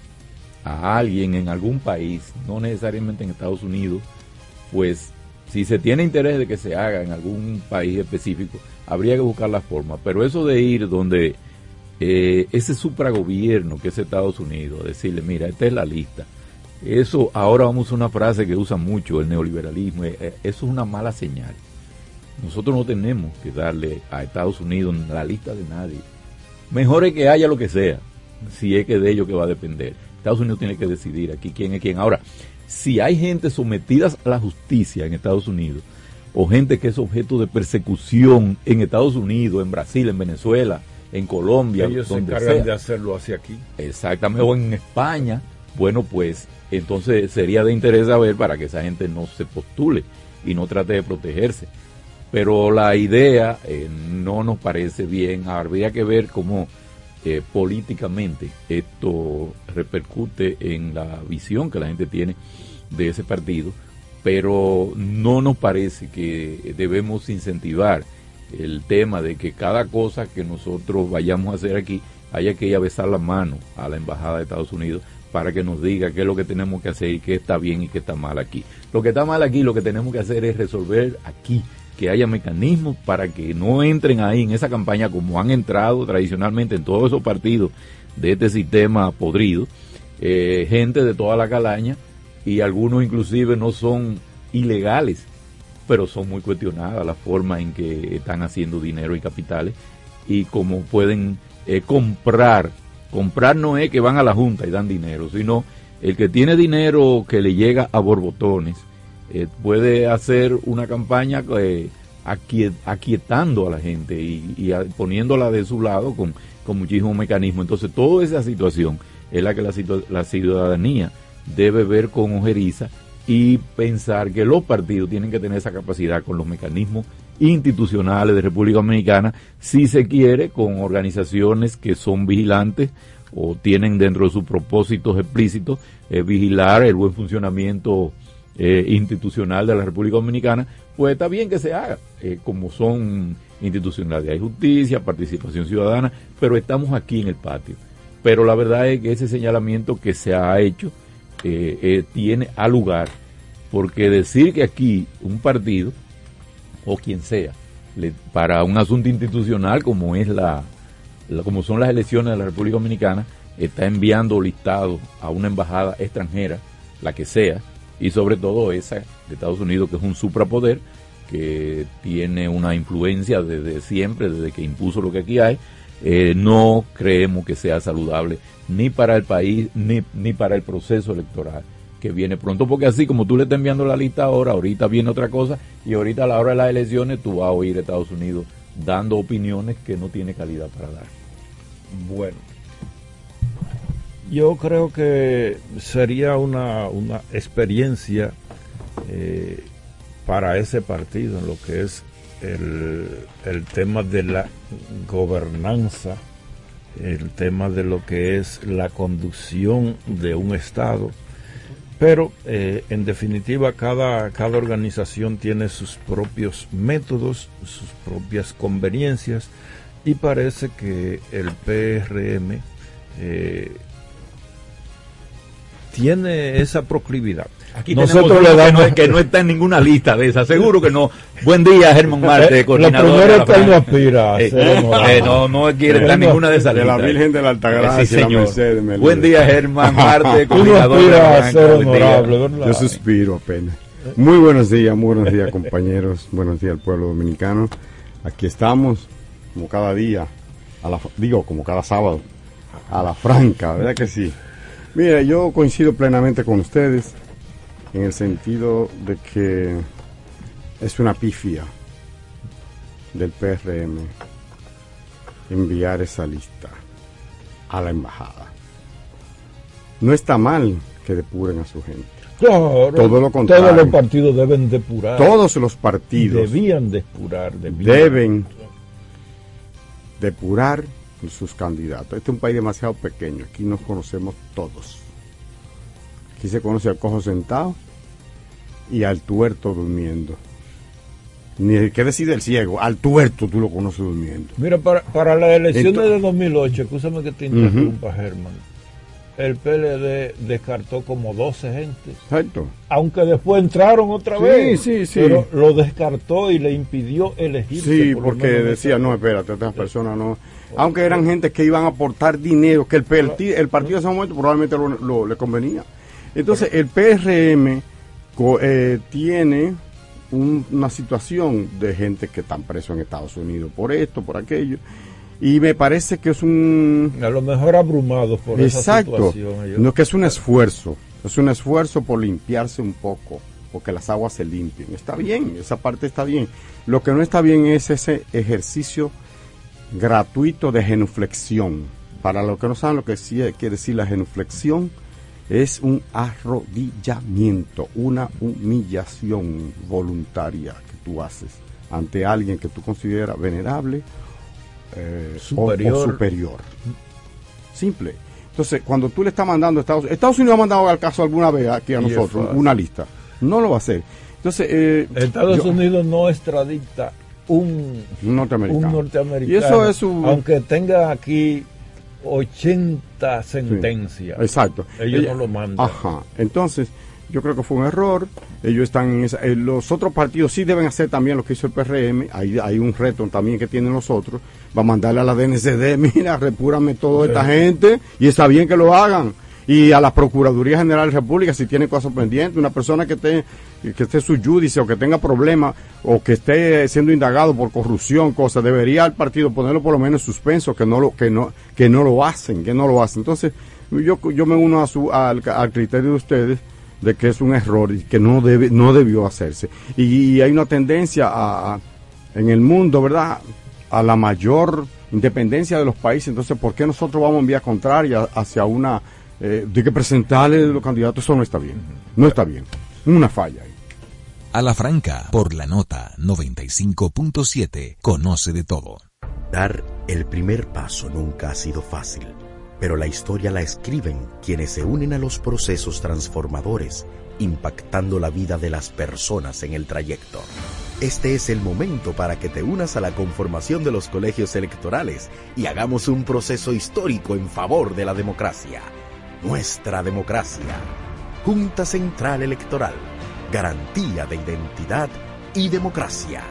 a alguien en algún país, no necesariamente en Estados Unidos, pues si se tiene interés de que se haga en algún país específico, habría que buscar la forma. Pero eso de ir donde eh, ese supragobierno que es Estados Unidos, decirle, mira, esta es la lista. Eso ahora vamos a una frase que usa mucho el neoliberalismo, eh, eh, eso es una mala señal. Nosotros no tenemos que darle a Estados Unidos la lista de nadie. Mejor es que haya lo que sea, si es que de ello que va a depender. Estados Unidos tiene que decidir aquí quién es quién. Ahora, si hay gente sometida a la justicia en Estados Unidos, o gente que es objeto de persecución en Estados Unidos, en Brasil, en Venezuela, en Colombia, ellos se encargan de hacerlo hacia aquí. Exactamente, o en España, bueno, pues entonces sería de interés saber para que esa gente no se postule y no trate de protegerse. Pero la idea eh, no nos parece bien, habría que ver cómo eh, políticamente esto repercute en la visión que la gente tiene de ese partido, pero no nos parece que debemos incentivar el tema de que cada cosa que nosotros vayamos a hacer aquí haya que ir a besar la mano a la Embajada de Estados Unidos para que nos diga qué es lo que tenemos que hacer y qué está bien y qué está mal aquí. Lo que está mal aquí, lo que tenemos que hacer es resolver aquí que haya mecanismos para que no entren ahí en esa campaña como han entrado tradicionalmente en todos esos partidos de este sistema podrido, eh, gente de toda la calaña y algunos inclusive no son ilegales, pero son muy cuestionadas la forma en que están haciendo dinero y capitales y cómo pueden eh, comprar. Comprar no es que van a la Junta y dan dinero, sino el que tiene dinero que le llega a borbotones eh, puede hacer una campaña eh, aquietando a la gente y, poniéndola de su lado con, con muchísimos mecanismos. Entonces, toda esa situación es la que la, la ciudadanía debe ver con ojeriza y pensar que los partidos tienen que tener esa capacidad con los mecanismos institucionales de República Dominicana, si se quiere, con organizaciones que son vigilantes o tienen dentro de sus propósitos explícitos eh, vigilar el buen funcionamiento eh, institucional de la República Dominicana, pues está bien que se haga, eh, como son institucionalidad y justicia, participación ciudadana, pero estamos aquí en el patio. Pero la verdad es que ese señalamiento que se ha hecho eh, tiene a lugar, porque decir que aquí un partido, o quien sea, para un asunto institucional como es la, como son las elecciones de la República Dominicana, está enviando listados a una embajada extranjera, la que sea, y sobre todo esa de Estados Unidos que es un suprapoder que tiene una influencia desde siempre, desde que impuso lo que aquí hay, eh, no creemos que sea saludable ni para el país ni, ni para el proceso electoral que viene pronto, porque así como tú le estás enviando la lista ahora, ahorita viene otra cosa y ahorita a la hora de las elecciones tú vas a oír a Estados Unidos dando opiniones que no tiene calidad para dar. Bueno, yo creo que sería una, experiencia eh, para ese partido en lo que es el, el, tema de la gobernanza, el tema de lo que es la conducción de un Estado. Pero eh, en definitiva cada, cada organización tiene sus propios métodos, sus propias conveniencias y parece que el PRM eh, tiene esa proclividad. Aquí Nosotros le damos que no, está en ninguna lista de esa, seguro que no. Buen día, Germán Marte, coordinador. Lo primero es que no aspira a eh, eh, no, no quiere estar en ninguna de esas listas. De la Virgen de la Altagracia, sí, señor. Buen día, Germán Marte, coordinador. Tú no a ser honorable. Yo suspiro apenas. Muy buenos días, muy buenos días, compañeros. buenos días al pueblo dominicano. Aquí estamos, como cada día, a la, digo, como cada sábado, a la franca, ¿verdad que sí? Mira, yo coincido plenamente con ustedes en el sentido de que es una pifia del PRM enviar esa lista a la embajada. No está mal que depuren a su gente. Claro, Todo lo contrario. Todos los partidos deben depurar. Todos los partidos Debían depurar. Debían. deben depurar sus candidatos. Este es un país demasiado pequeño, aquí nos conocemos todos. Aquí se conoce al cojo sentado y al tuerto durmiendo. Ni el que decide el ciego, al tuerto tú lo conoces durmiendo. Mira, para, para las elecciones Entonces- de 2008, escúchame que te interrumpa, Germán. El PLD descartó como 12 gente. Exacto. Aunque después entraron otra Sí, vez. sí, sí. Pero lo descartó y le impidió elegir. Sí, porque decía, no, espérate, estas personas no. Aunque eran gente que iban a aportar dinero, que el, perti- el partido en ese momento probablemente lo, lo- le convenía. Entonces, el PRM eh, tiene un- una situación de gente que están presos en Estados Unidos por esto, por aquello. Y me parece que es un... A lo mejor abrumados por esa Exacto. situación. ellos- No, que es un esfuerzo. Es un esfuerzo por limpiarse un poco, porque las aguas se limpien. Está bien, esa parte está bien. Lo que no está bien es ese ejercicio gratuito de genuflexión. Para los que no saben lo que quiere decir la genuflexión, es un arrodillamiento, una humillación voluntaria que tú haces ante alguien que tú consideras venerable eh, o- Superior. o superior. Simple. Entonces, cuando tú le estás mandando a Estados Unidos, Estados Unidos ha mandado al caso alguna vez aquí a nosotros una lista. No lo va a hacer. Entonces, eh, Estados yo- Unidos no extradita un, norteamericano. un norteamericano. Y eso es un- Aunque tenga aquí 80 sentencias. Exacto. Ellos Ella- no lo mandan. Ajá. Entonces, yo creo que fue un error. Ellos están en esa. eh, los otros partidos sí deben hacer también lo que hizo el PRM. Hay, hay un reto también que tienen los otros. Va a mandarle a la DNCD, mira, repúrame toda esta gente. Y está bien que lo hagan. Y a la Procuraduría General de la República, si tiene cosas pendientes, una persona que esté, que esté su judice o que tenga problemas o que esté siendo indagado por corrupción, cosas, debería el partido ponerlo por lo menos en suspenso, que no lo, que no, que no lo hacen, que no lo hacen. Entonces, yo, yo me uno a su, al, criterio de ustedes de que es un error y que no debe, no debió hacerse. Y, hay una tendencia a, en el mundo, ¿verdad? A la mayor independencia de los países. Entonces, ¿por qué nosotros vamos en vía contraria hacia una, eh, de que presentarle los candidatos? Eso no está bien. No está bien. Una falla. A la franca, por la nota 95.7, conoce de todo. Dar el primer paso nunca ha sido fácil, pero la historia la escriben quienes se unen a los procesos transformadores, impactando la vida de las personas en el trayecto. Este es el momento para que te unas a la conformación de los colegios electorales y hagamos un proceso histórico en favor de la democracia. Nuestra democracia. Junta Central Electoral. Garantía de identidad y democracia.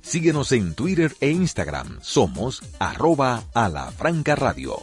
Síguenos en Twitter e Instagram. Somos arroba a la radio.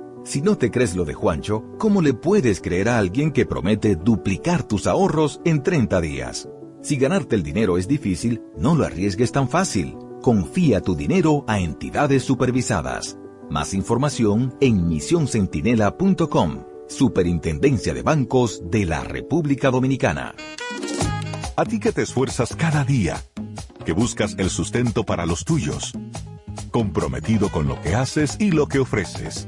Si no te crees lo de Juancho, ¿cómo le puedes creer a alguien que promete duplicar tus ahorros en 30 días? Si ganarte el dinero es difícil, no lo arriesgues tan fácil. Confía tu dinero a entidades supervisadas. Más información en misioncentinela.com, Superintendencia de Bancos de la República Dominicana. A ti que te esfuerzas cada día, que buscas el sustento para los tuyos, comprometido con lo que haces y lo que ofreces.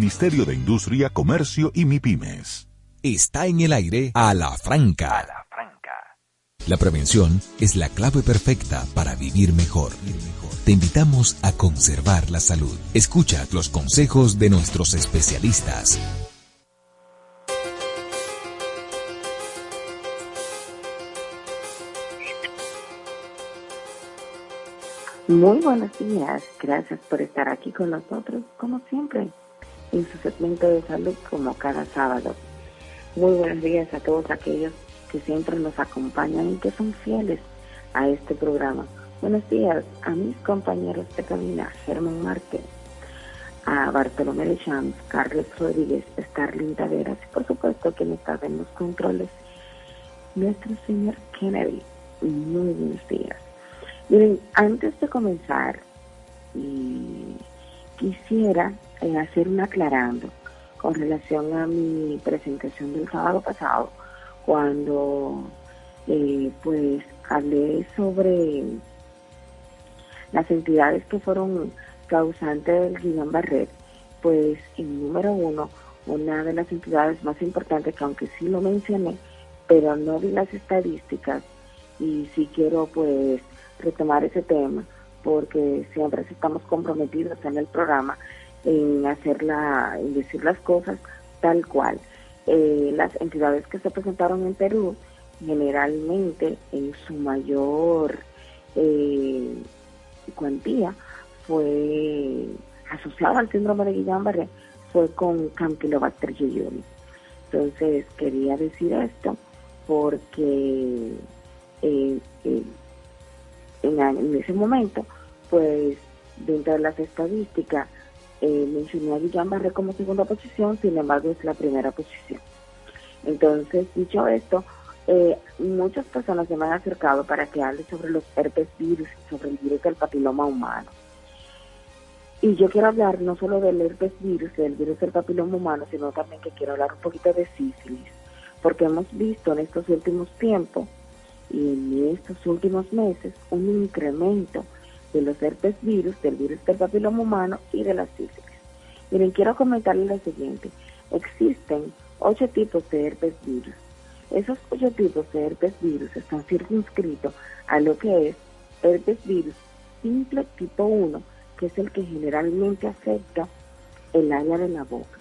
de Industria, Comercio y MIPIMES. Está en el aire a la franca. A la franca. La prevención es la clave perfecta para vivir mejor. Te invitamos a conservar la salud. Escucha los consejos de nuestros especialistas. Muy buenos días, gracias por estar aquí con nosotros, como siempre, en su segmento de salud como cada sábado. Muy buenos días a todos aquellos que siempre nos acompañan y que son fieles a este programa. Buenos días a mis compañeros de cabina, Germán Marte, a Bartolomé de Champs, Carlos Rodríguez, Starling Taveras y por supuesto que está en los controles, nuestro señor Kennedy. Muy buenos días. Miren, antes de comenzar, quisiera eh, hacer un aclarando con relación a mi presentación del sábado pasado, cuando eh, pues hablé sobre las entidades que fueron causantes del Guillain Barret, pues en número uno, una de las entidades más importantes, que aunque sí lo mencioné, pero no vi las estadísticas, y sí quiero pues retomar ese tema porque siempre estamos comprometidos en el programa en hacerla, en decir las cosas tal cual. Eh, las entidades que se presentaron en Perú, generalmente en su mayor eh, cuantía, fue asociada al síndrome de Guillain-Barré, fue con Campylobacter jejuni. Entonces quería decir esto porque eh, en, ese momento, pues dentro de las estadísticas, eh, mencioné a Guillán Barré como segunda posición, sin embargo es la primera posición. Entonces, dicho esto, eh, muchas personas se me han acercado para que hable sobre los herpes virus, sobre el virus del papiloma humano. Y yo quiero hablar no solo del herpes virus, del virus del papiloma humano, sino también que quiero hablar un poquito de sífilis, porque hemos visto en estos últimos tiempos y en estos últimos meses un incremento de los herpes virus, del virus del papiloma humano y de la sífilis. Miren, quiero comentarles lo siguiente. Existen ocho tipos de herpes virus. Esos ocho tipos de herpes virus están circunscritos a lo que es herpes virus simple tipo 1, que es el que generalmente afecta el área de la boca.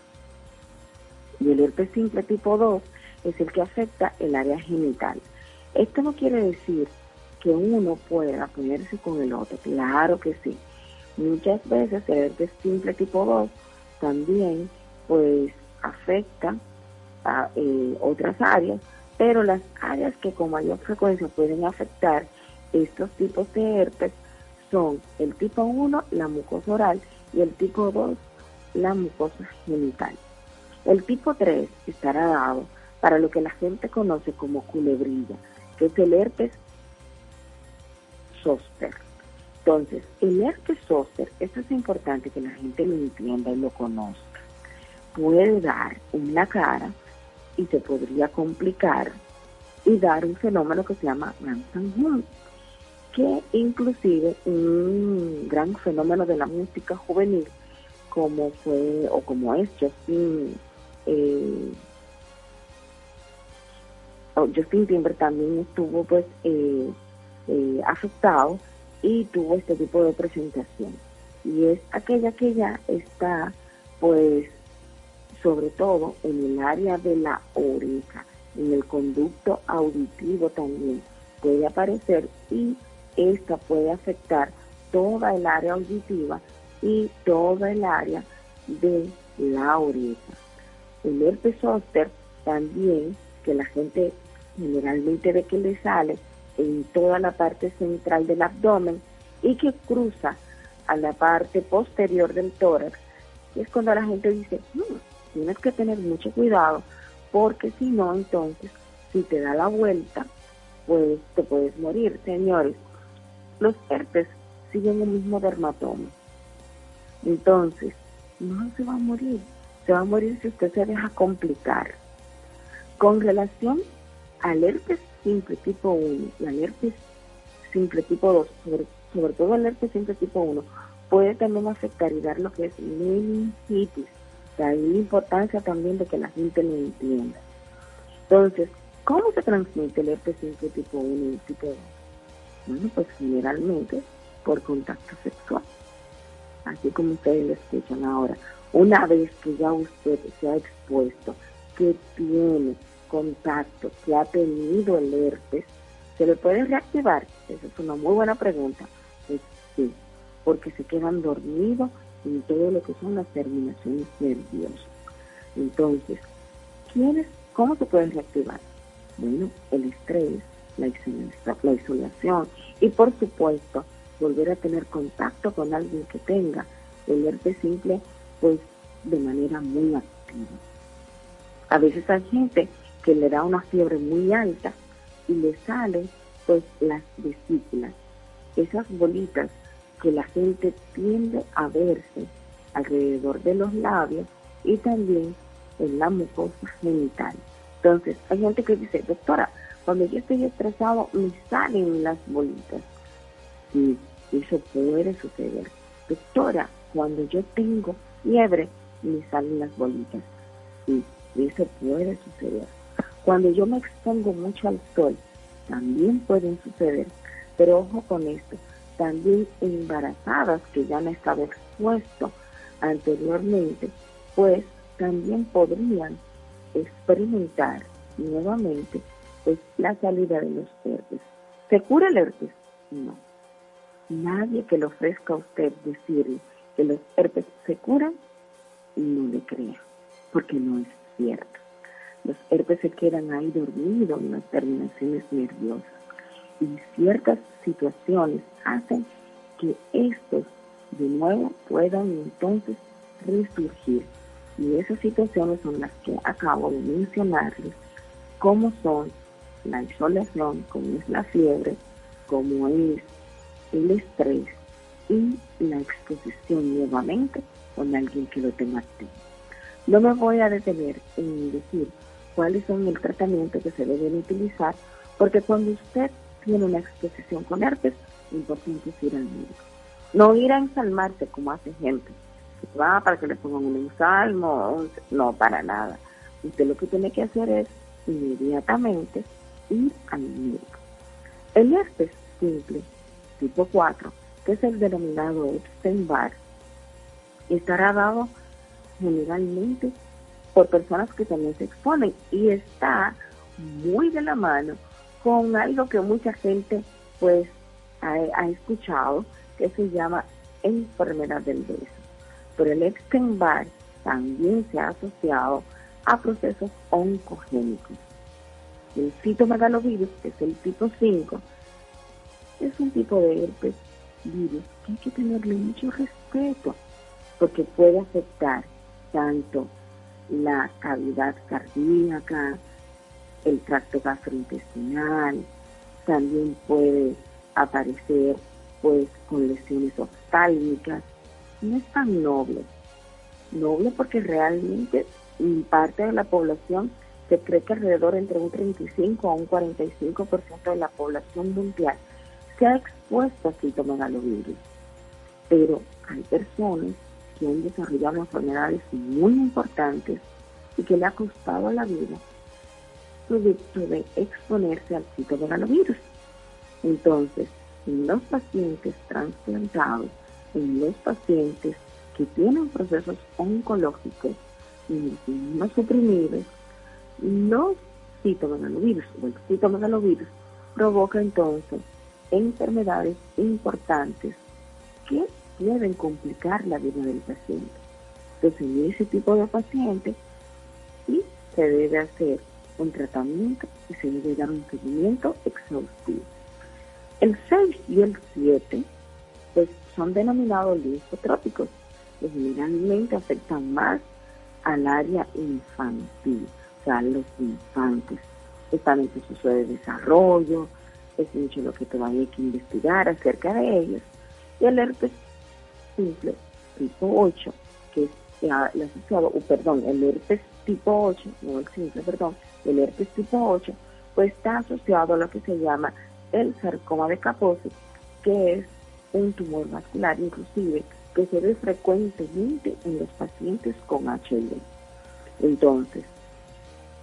Y el herpes simple tipo 2 es el que afecta el área genital. Esto no quiere decir que uno pueda ponerse con el otro, claro que sí. Muchas veces el herpes simple tipo 2 también pues afecta a eh, otras áreas, pero las áreas que con mayor frecuencia pueden afectar estos tipos de herpes son el tipo 1, la mucosa oral, y el tipo 2, la mucosa genital. El tipo 3 estará dado para lo que la gente conoce como culebrilla, que es el herpes zóster. Entonces, el herpes zóster, esto es importante que la gente lo entienda y lo conozca. Puede dar en la cara y se podría complicar y dar un fenómeno que se llama Ransom que inclusive un gran fenómeno de la música juvenil como fue o como es Justin eh, Justin Timber también estuvo pues eh, eh, afectado y tuvo este tipo de presentación. Y es aquella que ya está pues sobre todo en el área de la oreja, en el conducto auditivo también puede aparecer y esta puede afectar toda el área auditiva y toda el área de la oreja. El herpes zóster también, que la gente generalmente de que le sale en toda la parte central del abdomen y que cruza a la parte posterior del tórax. Y es cuando la gente dice, hmm, tienes que tener mucho cuidado porque si no, entonces, si te da la vuelta, pues te puedes morir. Señores, los herpes siguen un mismo dermatoma. Entonces, no se va a morir. Se va a morir si usted se deja complicar. Con relación al herpes simple tipo 1 y al simple tipo 2, sobre, sobre todo el herpes simple tipo 1, puede también afectar y dar lo que es meningitis. De ahí la importancia también de que la gente lo entienda. Entonces, ¿cómo se transmite el herpes simple tipo 1 y tipo 2? Bueno, pues generalmente por contacto sexual. Así como ustedes lo escuchan ahora. Una vez que ya usted se ha expuesto, que tiene contacto, que ha tenido el herpes, ¿se le puede reactivar? Esa es una muy buena pregunta. Pues sí, porque se quedan dormidos en todo lo que son las terminaciones nerviosas. Entonces, ¿quiénes, ¿cómo se puede reactivar? Bueno, el estrés, la isolación y por supuesto volver a tener contacto con alguien que tenga el herpes simple pues de manera muy activa. A veces hay gente que le da una fiebre muy alta y le salen pues las vesículas, esas bolitas que la gente tiende a verse alrededor de los labios y también en la mucosa genital. Entonces, hay gente que dice, doctora, cuando yo estoy estresado me salen las bolitas. Y eso puede suceder. Doctora, cuando yo tengo fiebre me salen las bolitas. Sí, eso puede suceder. Cuando yo me expongo mucho al sol, también pueden suceder. Pero ojo con esto, también embarazadas que ya han estado expuestos anteriormente, pues también podrían experimentar nuevamente pues, la salida de los herpes. ¿Se cura el herpes? No. Nadie que le ofrezca a usted decirle que los herpes se curan, no le crea, porque no es cierto. Los herpes se quedan ahí dormidos en las terminaciones nerviosas y ciertas situaciones hacen que estos de nuevo puedan entonces resurgir. Y esas situaciones son las que acabo de mencionarles, como son la isolación, como es la fiebre, como es el estrés y la exposición nuevamente con alguien que lo tenga activo. No me voy a detener en decir cuáles son el tratamiento que se deben utilizar, porque cuando usted tiene una exposición con herpes, lo importante es ir al médico. No ir a ensalmarse como hace gente. Va para que le pongan un ensalmo, no, para nada. Usted lo que tiene que hacer es inmediatamente ir al médico. El herpes simple, tipo 4, que es el denominado Epstein-Barr, estará dado generalmente por personas que también se exponen y está muy de la mano con algo que mucha gente pues ha, escuchado que se llama enfermedad del beso. Pero el Epstein-Barr también se ha asociado a procesos oncogénicos. El citomegalovirus, que es el tipo 5, es un tipo de herpes virus que hay que tenerle mucho respeto porque puede afectar tanto la cavidad cardíaca, el tracto gastrointestinal, también puede aparecer pues con lesiones oftálmicas. No es tan noble. Noble porque realmente parte de la población se cree que alrededor entre un 35 a un 45% de la población mundial se ha expuesto a citomegalovirus. Pero hay personas que han desarrollado enfermedades muy importantes y que le ha costado la vida producto de exponerse al citomegalovirus. Entonces, en los pacientes transplantados, en los pacientes que tienen procesos oncológicos y no suprimidos, los citomegalovirus o el citomegalovirus provoca entonces enfermedades importantes que pueden complicar la vida del paciente. Entonces, en ese tipo de pacientes, sí se debe hacer un tratamiento y se debe dar un seguimiento exhaustivo. El 6 y el 7 pues, son denominados linfotrópicos, que generalmente afectan más al área infantil. O sea, los infantes están en proceso de desarrollo, es mucho lo que todavía hay que investigar acerca de ellos. Y el herpes simple tipo 8, que es el asociado, o perdón, el herpes tipo 8, no el simple, perdón, el herpes tipo 8, pues está asociado a lo que se llama el sarcoma de Kaposi, que es un tumor vascular inclusive que se ve frecuentemente en los pacientes con HIV. Entonces,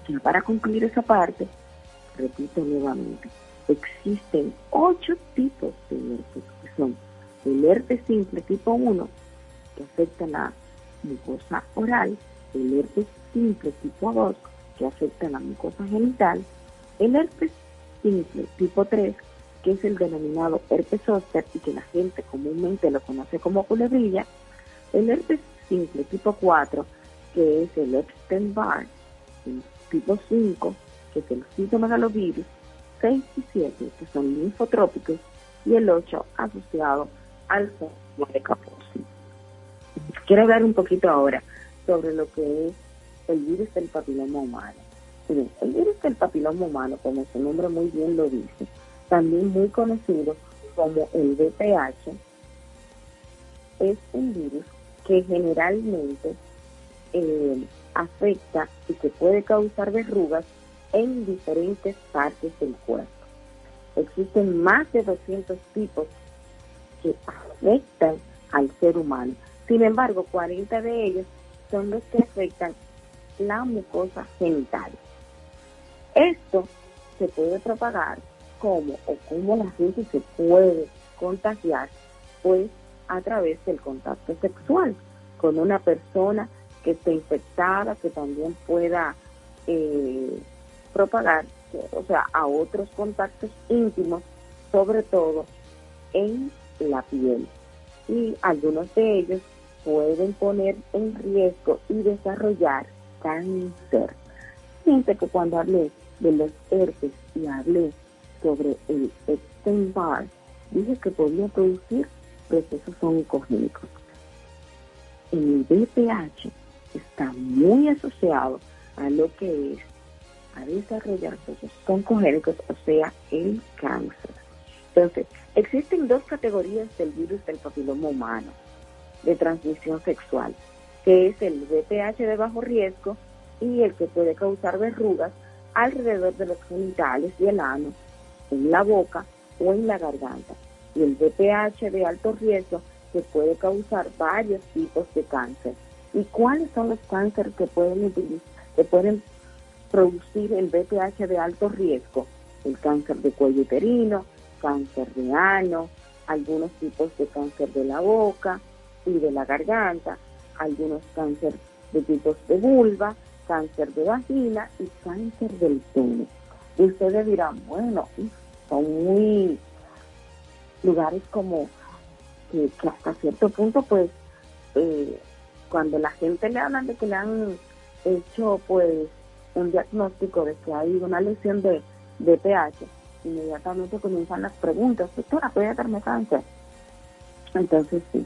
ya para concluir esa parte, repito nuevamente, existen ocho tipos de herpes, que son el herpes simple tipo 1, que afecta la mucosa oral, el herpes simple tipo 2, que afecta la mucosa genital, el herpes simple tipo 3, que es el denominado herpes zóster y que la gente comúnmente lo conoce como culebrilla, el herpes simple tipo 4, que es el Epstein-Barr, tipo 5, que es el citomegalovirus, 6 y 7, que son linfotrópicos, y el 8 asociado al síndrome de Kaposi. Quiero hablar un poquito ahora sobre lo que es el virus del papiloma humano. el virus del papiloma humano, como su nombre muy bien lo dice, también muy conocido como el VPH, es un virus que generalmente eh, afecta y que puede causar verrugas en diferentes partes del cuerpo. Existen más de 200 tipos que afectan al ser humano. Sin embargo, 40 de ellos son los que afectan la mucosa genital. Esto se puede propagar como o cómo la gente se puede contagiar, pues a través del contacto sexual con una persona que esté infectada, que también pueda eh, propagar, o sea, a otros contactos íntimos, sobre todo en la piel. Y algunos de ellos pueden poner en riesgo y desarrollar cáncer. Siente que cuando hablé de los herpes y hablé sobre el Epstein-Barr, dije que podía producir procesos oncogénicos. El BPH está muy asociado a lo que es a desarrollar procesos oncogénicos, o sea, el cáncer. Entonces, existen dos categorías del virus del papiloma humano de transmisión sexual, que es el BPH de bajo riesgo y el que puede causar verrugas alrededor de los genitales y el ano en la boca o en la garganta. Y el BPH de alto riesgo que puede causar varios tipos de cáncer. ¿Y cuáles son los cánceres que pueden, que pueden producir el BPH de alto riesgo? El cáncer de cuello uterino, cáncer de ano, algunos tipos de cáncer de la boca y de la garganta, algunos cáncer de tipos de vulva, cáncer de vagina y cáncer del pene. Y ustedes dirán, bueno, son muy lugares como que, hasta cierto punto, pues, eh, cuando la gente le hablan de que le han hecho, pues, un diagnóstico de que hay una lesión de, de pH, inmediatamente comienzan las preguntas, doctora, ¿puede darme cáncer? Entonces, sí,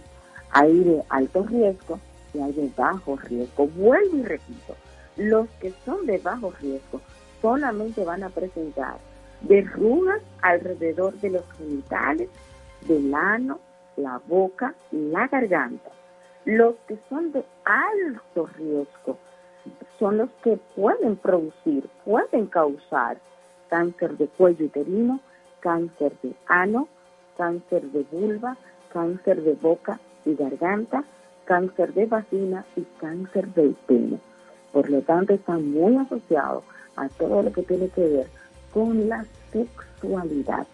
hay de alto riesgo y hay de bajo riesgo. Vuelvo y repito, los que son de bajo riesgo solamente van a presentar verrugas alrededor de los genitales, del ano, la boca y la garganta. Los que son de alto riesgo son los que pueden producir, pueden causar cáncer de cuello uterino, cáncer de ano, cáncer de vulva, cáncer de boca y garganta, cáncer de vagina y cáncer del pene. Por lo tanto, están muy asociados a todo lo que tiene que ver con la sexualidad,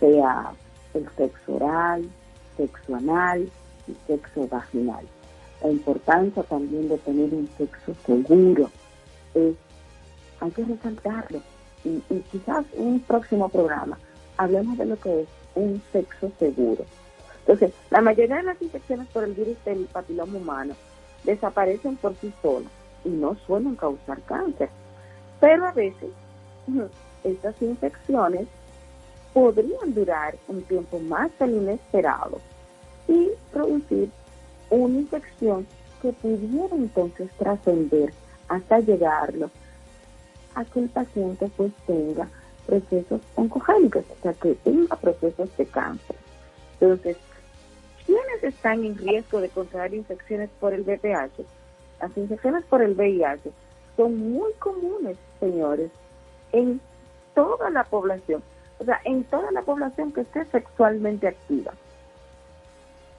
sea el sexo oral, sexo anal y sexo vaginal. La importancia también de tener un sexo seguro es, hay que resaltarlo, y, quizás un próximo programa hablemos de lo que es un sexo seguro. Entonces, la mayoría de las infecciones por el virus del papiloma humano desaparecen por sí solas y no suelen causar cáncer. Pero a veces estas infecciones podrían durar un tiempo más del inesperado y producir una infección que pudiera entonces trascender hasta llegarlo a que el paciente pues tenga procesos oncogénicos, o sea, que tenga procesos de cáncer. Entonces, ¿quiénes están en riesgo de contraer infecciones por el VPH? Las infecciones por el VIH son muy comunes, señores, en toda la población, o sea, en toda la población que esté sexualmente activa.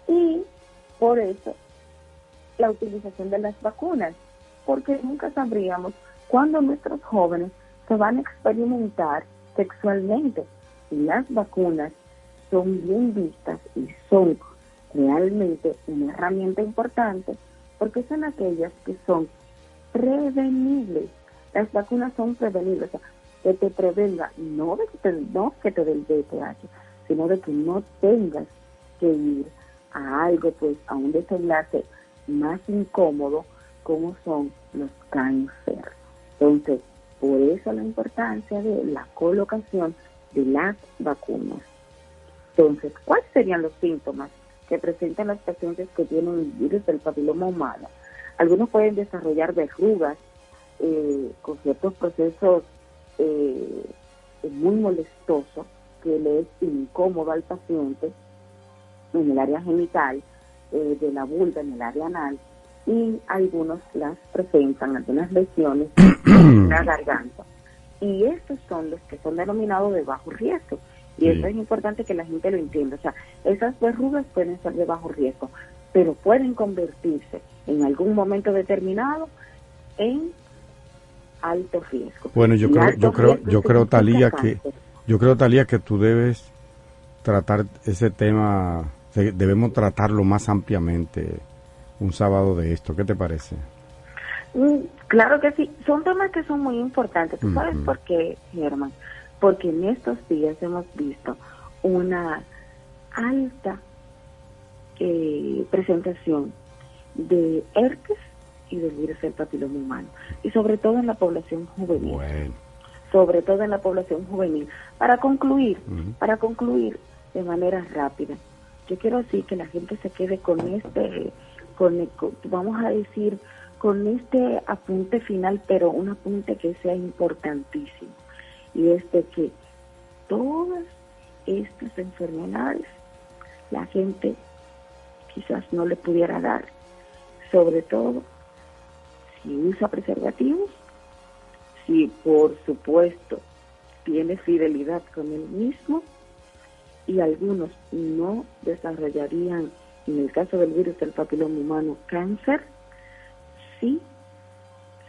Y por eso la utilización de las vacunas, porque nunca sabríamos cuándo nuestros jóvenes se van a experimentar sexualmente. Y las vacunas son bien vistas y son realmente una herramienta importante porque son aquellas que son prevenibles. Las vacunas son prevenibles, o sea, que te prevenga, no de que te, no que te dé el VPH, sino de que no tengas que ir a algo, pues, a un desenlace más incómodo como son los cánceres. Entonces, por eso la importancia de la colocación de las vacunas. Entonces, ¿cuáles serían los síntomas que presentan los pacientes que tienen el virus del papiloma humano? Algunos pueden desarrollar verrugas eh, con ciertos procesos eh, muy molestosos que le es incómodo al paciente en el área genital, eh, de la vulva, en el área anal, y algunos las presentan, algunas lesiones en la garganta. Y estos son los que son denominados de bajo riesgo. Y eso es importante que la gente lo entienda. O sea, esas verrugas pueden ser de bajo riesgo, pero pueden convertirse en algún momento determinado en alto riesgo. Bueno, yo creo, yo creo, yo creo Talía que, yo creo Talía que tú debes tratar ese tema, debemos tratarlo más ampliamente un sábado de esto. ¿Qué te parece? Mm, claro que sí, son temas que son muy importantes. ¿Tú sabes por qué, Germán? Porque en estos días hemos visto una alta eh, presentación de herpes y del virus del papiloma humano, y sobre todo en la población juvenil. Sobre todo en la población juvenil. Para concluir, para concluir de manera rápida, yo quiero decir que la gente se quede con este con, vamos a decir, con este apunte final, pero un apunte que sea importantísimo, y es de que todas estas enfermedades la gente quizás no le pudiera dar, sobre todo si usa preservativos, si por supuesto tiene fidelidad con él mismo, y algunos no desarrollarían en el caso del virus del papiloma humano cáncer, sí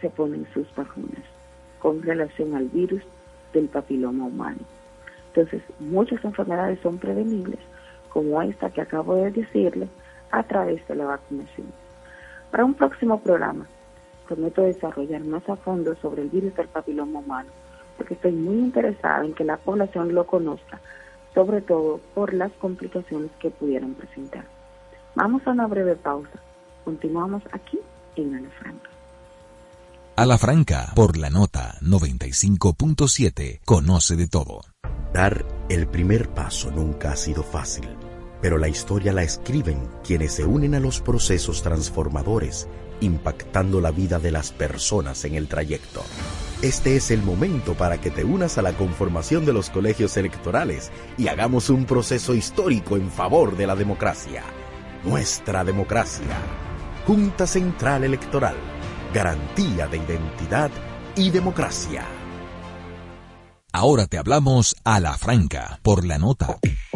se ponen sus vacunas con relación al virus del papiloma humano. Entonces, muchas enfermedades son prevenibles, como esta que acabo de decirle, a través de la vacunación. Para un próximo programa, prometo desarrollar más a fondo sobre el virus del papiloma humano, porque estoy muy interesada en que la población lo conozca, sobre todo por las complicaciones que pudieran presentar. Vamos a una breve pausa. Continuamos aquí en Ala Franca. A la Franca, por la nota 95.7, conoce de todo. Dar el primer paso nunca ha sido fácil, pero la historia la escriben quienes se unen a los procesos transformadores, impactando la vida de las personas en el trayecto. Este es el momento para que te unas a la conformación de los colegios electorales y hagamos un proceso histórico en favor de la democracia nuestra democracia. Junta Central Electoral. Garantía de identidad y democracia. Ahora te hablamos a la franca por la nota.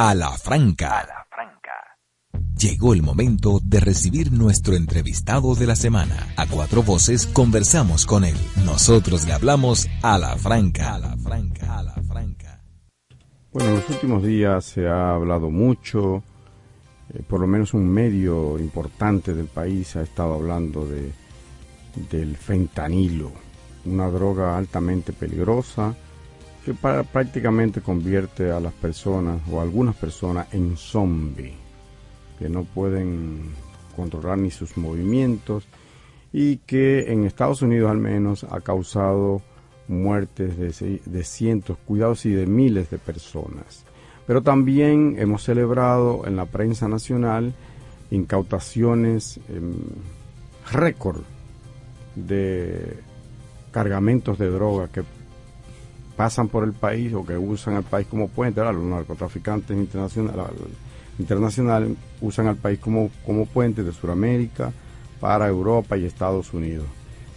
a la franca. A franca. Llegó el momento de recibir nuestro entrevistado de la semana. A cuatro voces conversamos con él. Nosotros le hablamos a la franca. A la franca. A la franca. Bueno, en los últimos días se ha hablado mucho, eh, por lo menos un medio importante del país ha estado hablando de, del fentanilo, una droga altamente peligrosa que prácticamente convierte a las personas o a algunas personas en zombies, que no pueden controlar ni sus movimientos y que en Estados Unidos al menos ha causado muertes de, de cientos, cuidados y de miles de personas. Pero también hemos celebrado en la prensa nacional incautaciones eh, récord de cargamentos de droga que pasan por el país o que usan el país como puente. Los narcotraficantes internacionales, internacionales usan al país como, como puente de Sudamérica para Europa y Estados Unidos.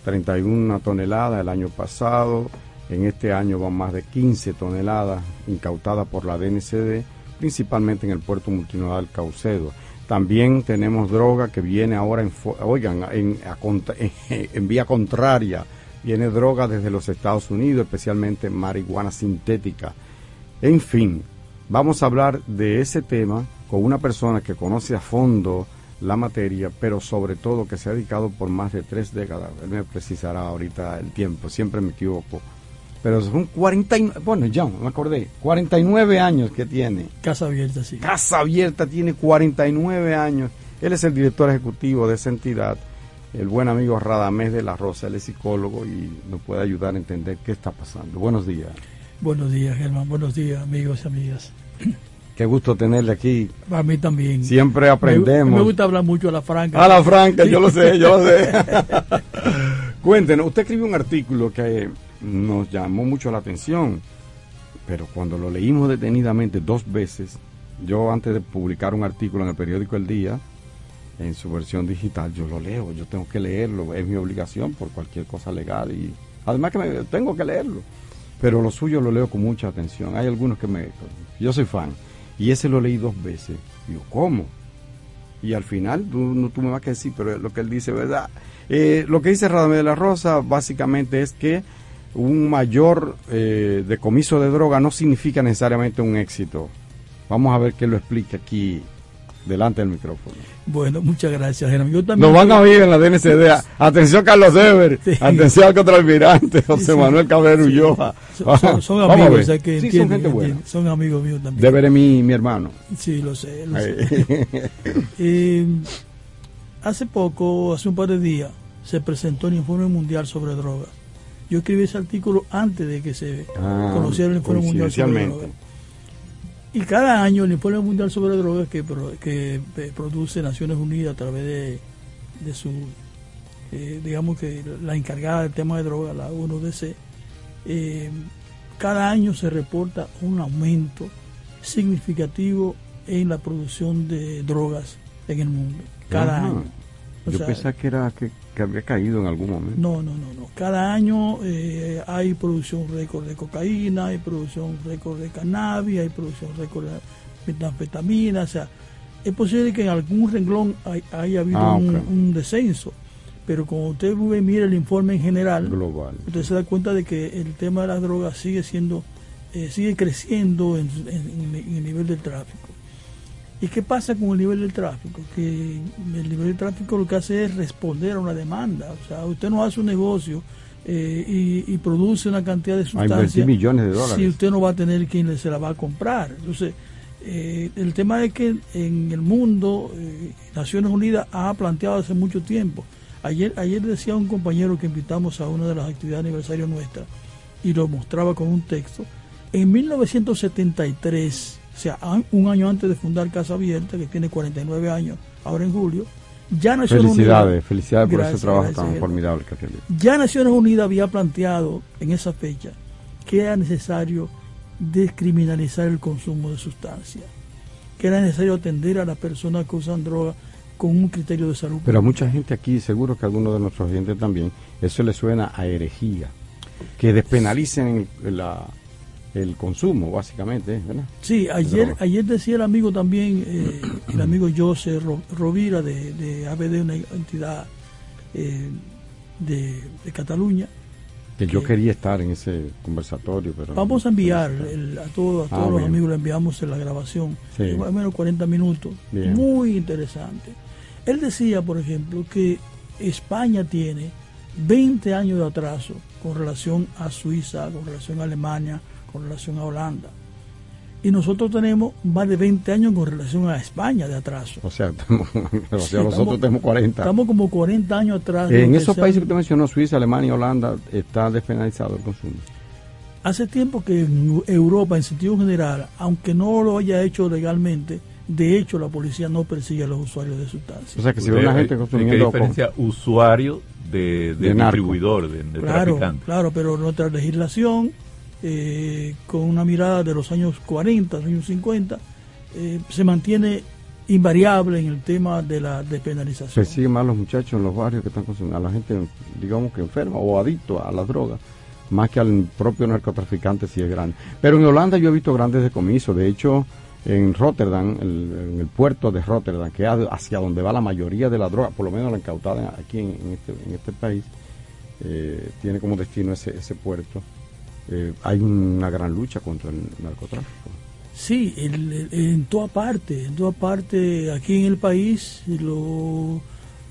31 toneladas el año pasado, en este año van más de 15 toneladas incautadas por la DNCD, principalmente en el puerto multinodal Caucedo. También tenemos droga que viene ahora, en vía contraria viene droga desde los Estados Unidos, especialmente marihuana sintética. En fin, vamos a hablar de ese tema con una persona que conoce a fondo la materia, pero sobre todo que se ha dedicado por más de tres décadas. Él me precisará ahorita el tiempo, siempre me equivoco. Pero son 49, bueno, ya me acordé, 49 años que tiene. Casa Abierta, sí. Casa Abierta tiene 49 años. Él es el director ejecutivo de esa entidad el buen amigo Radamés de la Rosa, él es psicólogo y nos puede ayudar a entender qué está pasando. Buenos días. Buenos días, Germán. Buenos días, amigos y amigas. Qué gusto tenerle aquí. A mí también. Siempre aprendemos. Me, gusta hablar mucho a la franca. A la franca, yo lo sé, yo lo sé. Cuéntenos, usted escribió un artículo que nos llamó mucho la atención, pero cuando lo leímos detenidamente dos veces, yo antes de publicar un artículo en el periódico El Día, en su versión digital, yo lo leo, yo tengo que leerlo, es mi obligación por cualquier cosa legal y además que me, tengo que leerlo. Pero lo suyo lo leo con mucha atención. Hay algunos que me... Yo soy fan y ese lo leí dos veces. Digo, ¿cómo? Y al final tú, no, tú me vas a decir, pero lo que él dice, ¿verdad? Eh, lo que dice Radamé de la Rosa básicamente es que un mayor eh, decomiso de droga no significa necesariamente un éxito. Vamos a ver qué lo explica aquí delante del micrófono. Bueno, muchas gracias, Germán. Yo también Nos van a oír en la DNCD. Atención, Carlos Ever. Atención al contraalmirante, José Manuel Cabrera Ulloa. Son, amigos, que son, gente buena. son amigos míos también. Debe mi, mi hermano. Sí, lo sé. Lo sé. eh, hace poco, hace un par de días, se presentó el informe mundial sobre drogas. Yo escribí ese artículo antes de que se ah, conociera el informe mundial sobre drogas. Y cada año el Informe Mundial sobre Drogas que, que eh, produce Naciones Unidas a través de, de su, eh, digamos que la encargada del tema de drogas, la UNODC, eh, cada año se reporta un aumento significativo en la producción de drogas en el mundo. Cada año. Yo pensaba que era que que había caído en algún momento. No, no, no, no. Cada año eh, hay producción récord de cocaína, hay producción récord de cannabis, hay producción récord de metanfetamina, o sea, es posible que en algún renglón haya habido ah, un, descenso, pero como usted mira el informe en general, global, usted se da cuenta de que el tema de las drogas sigue siendo, eh, sigue creciendo en el nivel del tráfico. ¿Y qué pasa con el nivel del tráfico? Que el nivel del tráfico lo que hace es responder a una demanda. O sea, usted no hace un negocio eh, y, produce una cantidad de sustancias. millones de dólares. Si usted no va a tener quien se la va a comprar. Entonces, eh, el tema es que en el mundo, eh, Naciones Unidas ha planteado hace mucho tiempo. Ayer, ayer decía un compañero que invitamos a una de las actividades aniversario nuestras y lo mostraba con un texto. En 1973 o sea, un año antes de fundar Casa Abierta, que tiene 49 años, ahora en julio, ya Naciones felicidades, Unidas, felicidades por Gracias, ese trabajo gracias, tan formidable que tiene. ya Naciones Unidas había planteado en esa fecha que era necesario descriminalizar el consumo de sustancias, que era necesario atender a las personas que usan droga con un criterio de salud. Pero a mucha gente aquí, seguro que a algunos de nuestros oyentes también, eso le suena a herejía. Que despenalicen la- el consumo, básicamente, ¿verdad? Sí, ayer, ayer decía el amigo también, eh, el amigo José Ro- Rovira de, de ABD, una entidad eh, de, de Cataluña. Que yo que- quería estar en ese conversatorio, pero... Vamos a enviar el- a, todo- a Ah, todos los bien. amigos, le enviamos en la grabación, Sí. más o menos 40 minutos, Bien. muy interesante. Él decía, por ejemplo, que España tiene 20 años de atraso con relación a Suiza, con relación a Alemania, con relación a Holanda. Y nosotros tenemos más de 20 años con relación a España de atraso. O sea, estamos- Sí, nosotros estamos- tenemos 40. Estamos como 40 años atrás. en esos se países que usted mencionó, Suiza, Alemania y Holanda, está despenalizado el consumo. Hace tiempo que en Europa, en sentido general, aunque no lo haya hecho legalmente, de hecho la policía no persigue a los usuarios de sustancias. O sea, que si ve una gente ¿Qué consumiendo... diferencia usuario de, de, De narco. distribuidor, de, de Claro, traficante? claro, pero nuestra legislación, eh, con una mirada de los años 40, los años 50, eh, se mantiene invariable en el tema de la despenalización. persiguen más los muchachos en los barrios que están consumiendo, a la gente, digamos que enferma o adicto a las drogas, más que al propio narcotraficante si es grande. Pero en Holanda yo he visto grandes decomisos, de hecho en Rotterdam, en el puerto de Rotterdam, que es hacia donde va la mayoría de la droga, por lo menos la incautada aquí en, en este, en este país, eh, tiene como destino ese, ese puerto. Eh, hay una gran lucha contra el narcotráfico. Sí, el- el- en toda parte, en toda parte, aquí en el país, lo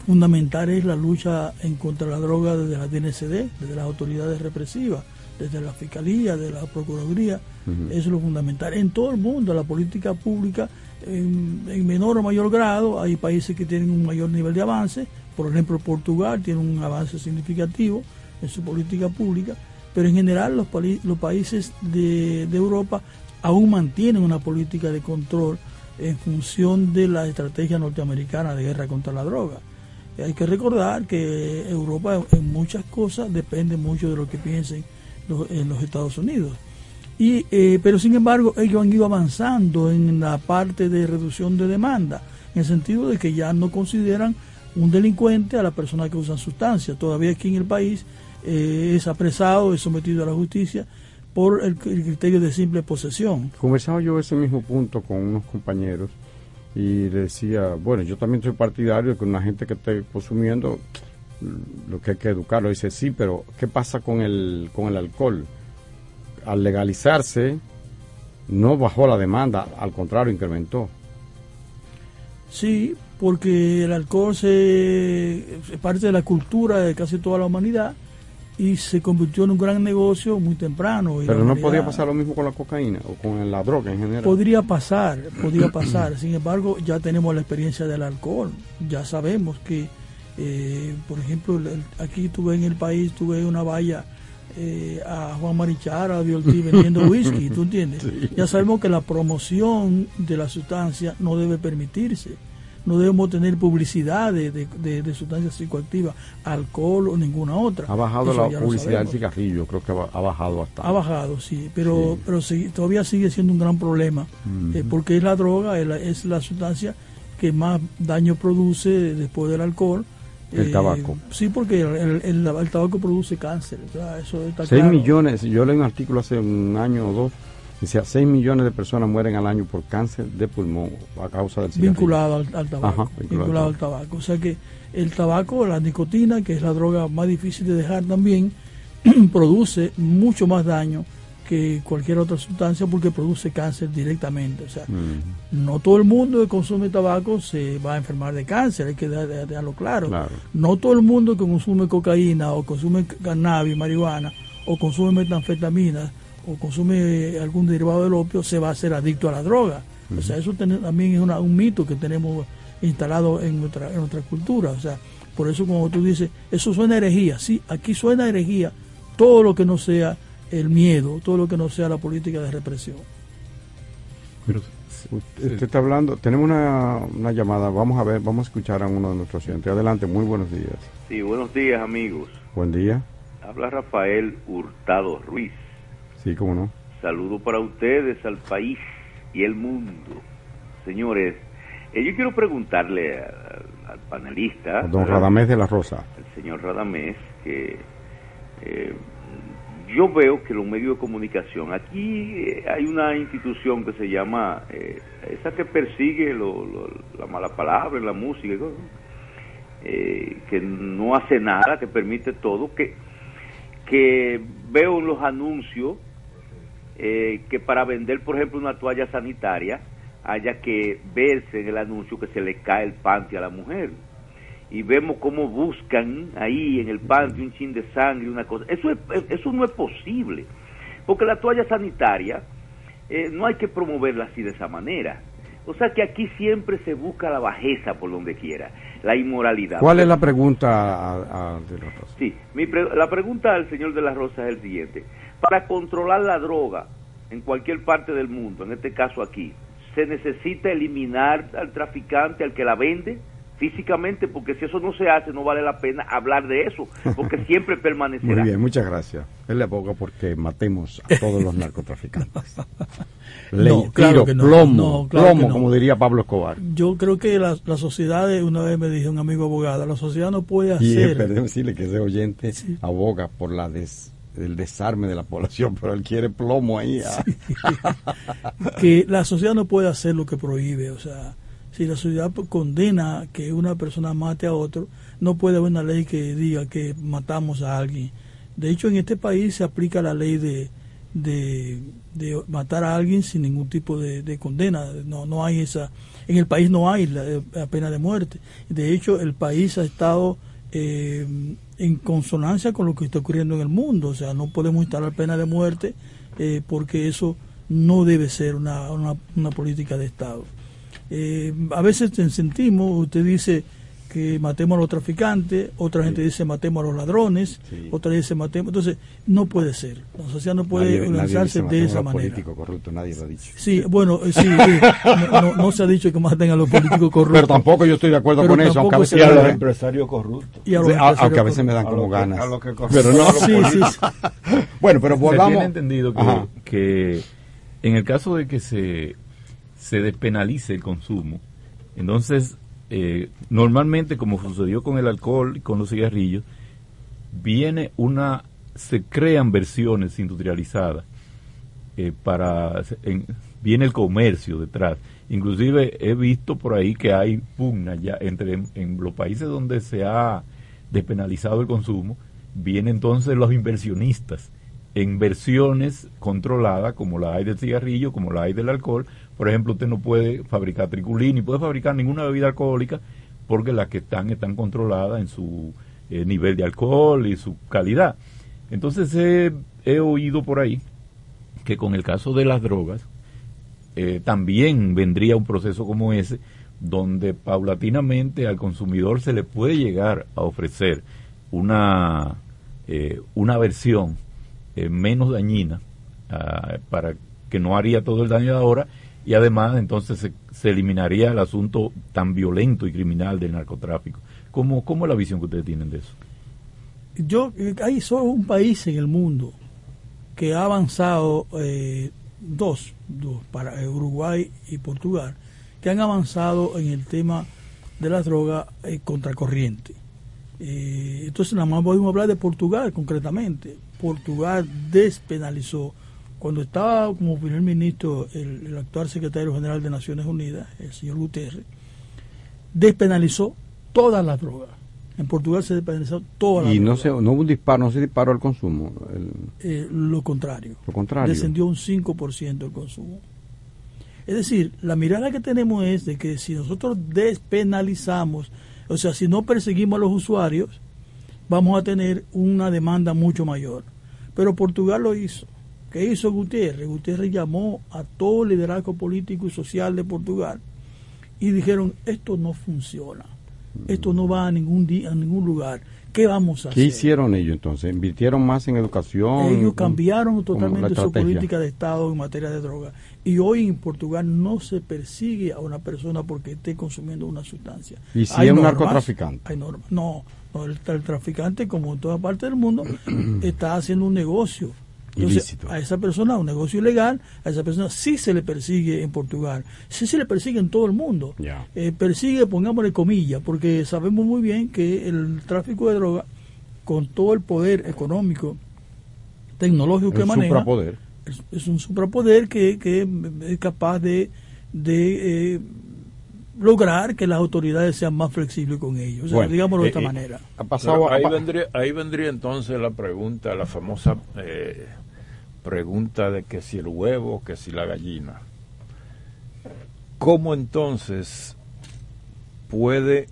fundamental es la lucha en contra de la droga desde la DNCD, desde las autoridades represivas, desde la Fiscalía, de la Procuraduría, eso es lo fundamental. En todo el mundo, la política pública, en, en menor o mayor grado, hay países que tienen un mayor nivel de avance, por ejemplo Portugal tiene un avance significativo en su política pública, pero en general los, países de, Europa aún mantienen una política de control en función de la estrategia norteamericana de guerra contra la droga. Y hay que recordar que Europa en muchas cosas depende mucho de lo que piensen los, en los Estados Unidos. Y, eh, pero sin embargo ellos han ido avanzando en la parte de reducción de demanda, en el sentido de que ya no consideran un delincuente a la persona que usa sustancias. Todavía aquí en el país eh, es apresado, es sometido a la justicia por el, el criterio de simple posesión. Conversaba yo ese mismo punto con unos compañeros y le decía, bueno, yo también soy partidario de que una gente que esté consumiendo lo que hay que educarlo. Dice, sí, pero ¿qué pasa con el, con el alcohol? Al legalizarse, no bajó la demanda, al contrario, incrementó. Sí, porque el alcohol se, es parte de la cultura de casi toda la humanidad y se convirtió en un gran negocio muy temprano. Pero no podía pasar lo mismo con la cocaína o con la droga en general. Podría pasar, podría pasar. Sin embargo, ya tenemos la experiencia del alcohol. Ya sabemos que, eh, por ejemplo, el- aquí tuve en el país, tuve una valla eh, a Juan Marichara, a Biolti vendiendo whisky, ¿tú entiendes? Sí. Ya sabemos que la promoción de la sustancia no debe permitirse. No debemos tener publicidad de, de, de- de sustancias psicoactivas, alcohol o ninguna otra. Ha bajado Eso la publicidad del cigarrillo, creo que ha bajado bastante. Ha bajado, sí, pero, pero sí, todavía sigue siendo un gran problema, eh, porque es la droga, es la, es la sustancia que más daño produce después del alcohol. El Eh, tabaco. Sí, porque el, el- el- el tabaco produce cáncer, o sea, eso está 6 claro. millones, yo leí un artículo hace un año o dos, decía 6 millones de personas mueren al año por cáncer de pulmón a causa del cigarrillo. vinculado al, al tabaco, Ajá, vinculado, al tabaco. O sea que el tabaco, la nicotina, que es la droga más difícil de dejar también, produce mucho más daño que cualquier otra sustancia porque produce cáncer directamente. O sea, Mm. no todo el mundo que consume tabaco se va a enfermar de cáncer, hay que de- de- dejarlo claro. Claro. No todo el mundo que consume cocaína o consume cannabis, marihuana o consume metanfetamina o consume algún derivado del opio se va a hacer adicto a la droga. O sea, eso ten- también es una- un mito que tenemos instalado en nuestra, en nuestra cultura. O sea, por eso como tú dices, eso suena a herejía. Sí, aquí suena a herejía todo lo que no sea el miedo, todo lo que no sea la política de represión. usted, usted está hablando, tenemos una, una llamada, vamos a ver, vamos a escuchar a uno de nuestros oyentes. Adelante, muy buenos días. Sí, buenos días amigos. Buen día. Habla Rafael Hurtado Ruiz. Sí, cómo no. Saludo para ustedes, al país y el mundo. Señores, eh, yo quiero preguntarle al panelista, Don. Radamés de la Rosa. el señor Radamés, que eh, yo veo que los medios de comunicación, aquí eh, hay una institución que se llama, eh, esa que persigue lo- lo- la mala palabra en la música, que no hace nada, que permite todo, que, que veo en los anuncios eh, que para vender, por ejemplo, una toalla sanitaria, haya que verse en el anuncio que se le cae el panty a la mujer. Y vemos cómo buscan ahí en el panty un chin de sangre, una cosa. Eso, es- eso no es posible. Porque la toalla sanitaria eh, no hay que promoverla así de esa manera. O sea que aquí siempre se busca la bajeza por donde quiera, la inmoralidad. ¿Cuál es la pregunta a- a- de la Rosa? Sí, mi pre- la pregunta al señor de la Rosa es el siguiente. Para controlar la droga en cualquier parte del mundo, en este caso aquí, ¿se necesita eliminar al traficante, al que la vende físicamente? Porque si eso no se hace, no vale la pena hablar de eso, porque siempre permanecerá. Muy bien, muchas gracias. Él le aboga porque matemos a todos los narcotraficantes. Ley, No, claro tiro, que no. plomo, No, claro que plomo, no. como diría Pablo Escobar. Yo creo que la, la sociedad, eh, una vez me dijo un amigo abogado, la sociedad no puede Y hacer... perdón decirle que ese oyente aboga por la des- el desarme de la población, pero él quiere plomo ahí. ah. que la sociedad no puede hacer lo que prohíbe. O sea, si la sociedad condena que una persona mate a otro, no puede haber una ley que diga que matamos a alguien. De hecho, en este país se aplica la ley de, de, matar a alguien sin ningún tipo de, de condena. No, no hay esa. En el país no hay la, la pena de muerte. De hecho, el país ha estado eh, en consonancia con lo que está ocurriendo en el mundo. O sea, no podemos instalar pena de muerte eh, porque eso no debe ser una, una, política de Estado. Eh, a veces sentimos, usted dice que matemos a los traficantes, otra gente dice matemos a los ladrones, otra dice matemos. Entonces, no puede ser. La sociedad no puede Nadie- nadie organizarse dice de esa manera. políticos corruptos, nadie lo ha dicho. Sí, bueno, eh, sí, sí. No, no- no se ha dicho que maten a los políticos corruptos. Pero tampoco yo estoy de acuerdo Pero con eso, tampoco aunque a veces se me debe- dan- empresarios corruptos. Y a los Sí, a- empresarios aunque a veces me dan corruptos. como A lo que- ganas. a lo que pero no a los Sí, sí, políticos. Bueno, pero Se volvamos. tiene entendido que, que en el caso de que se, se despenalice el consumo, entonces eh, normalmente como sucedió con el alcohol y con los cigarrillos, viene una, se crean versiones industrializadas eh, para, en- viene el comercio detrás. Inclusive he visto por ahí que hay pugna ya entre en los países donde se ha despenalizado el consumo, vienen entonces los inversionistas en versiones controladas como la hay del cigarrillo, como la hay del alcohol. Por ejemplo, usted no puede fabricar triculín ni puede fabricar ninguna bebida alcohólica porque las que están están controladas en su eh, nivel de alcohol y su calidad. Entonces he, oído por ahí que con el caso de las drogas eh, también vendría un proceso como ese donde paulatinamente al consumidor se le puede llegar a ofrecer una eh, una versión menos dañina ah, para que no haría todo el daño de ahora y además entonces se, se eliminaría el asunto tan violento y criminal del narcotráfico. ¿Cómo, ¿Cómo es la visión que ustedes tienen de eso? Yo, eh, hay solo un país en el mundo que ha avanzado, eh, dos, dos, para eh, Uruguay y Portugal, que han avanzado en el tema de las drogas contracorriente. Eh, entonces, nada más podemos hablar de Portugal concretamente. Portugal despenalizó, cuando estaba como primer ministro el, el actual secretario general de Naciones Unidas, el señor Guterres, despenalizó todas las drogas. En Portugal se despenalizó todas las Y no, drogas. se, no hubo un disparo, no se disparó al consumo. el- Eh, lo contrario. Lo contrario. Descendió un 5% el consumo. Es decir, la mirada que tenemos es de que si nosotros despenalizamos, o sea, si no perseguimos a los usuarios, vamos a tener una demanda mucho mayor. Pero Portugal lo hizo. ¿Qué hizo Gutiérrez? Gutiérrez llamó a todo el liderazgo político y social de Portugal y dijeron, esto no funciona. Esto no va a ningún día, a ningún lugar. ¿Qué vamos a ¿Qué hacer? hicieron ellos entonces? ¿Invirtieron más en educación? Ellos ¿Cómo- cambiaron totalmente su política de Estado en materia de droga. Y hoy en Portugal no se persigue a una persona porque esté consumiendo una sustancia. ¿Y si Hay es un normas, narcotraficante? Hay normas. No, no, el, el traficante, como en toda parte del mundo, está haciendo un negocio. Entonces, Ilícito. a esa persona, un negocio ilegal, a esa persona sí se le persigue en Portugal, sí se le persigue en todo el mundo. Ya. Eh, persigue, pongámosle comillas, porque sabemos muy bien que el tráfico de droga, con todo el poder económico, tecnológico que El maneja, suprapoder. es, es un suprapoder que, que es capaz de, de eh, lograr que las autoridades sean más flexibles con ellos. O sea, Bueno, digámoslo de eh, esta eh, manera. Pero ahí, vendría, ahí vendría entonces la pregunta, la famosa eh, pregunta de que si el huevo, que si la gallina. ¿Cómo entonces puede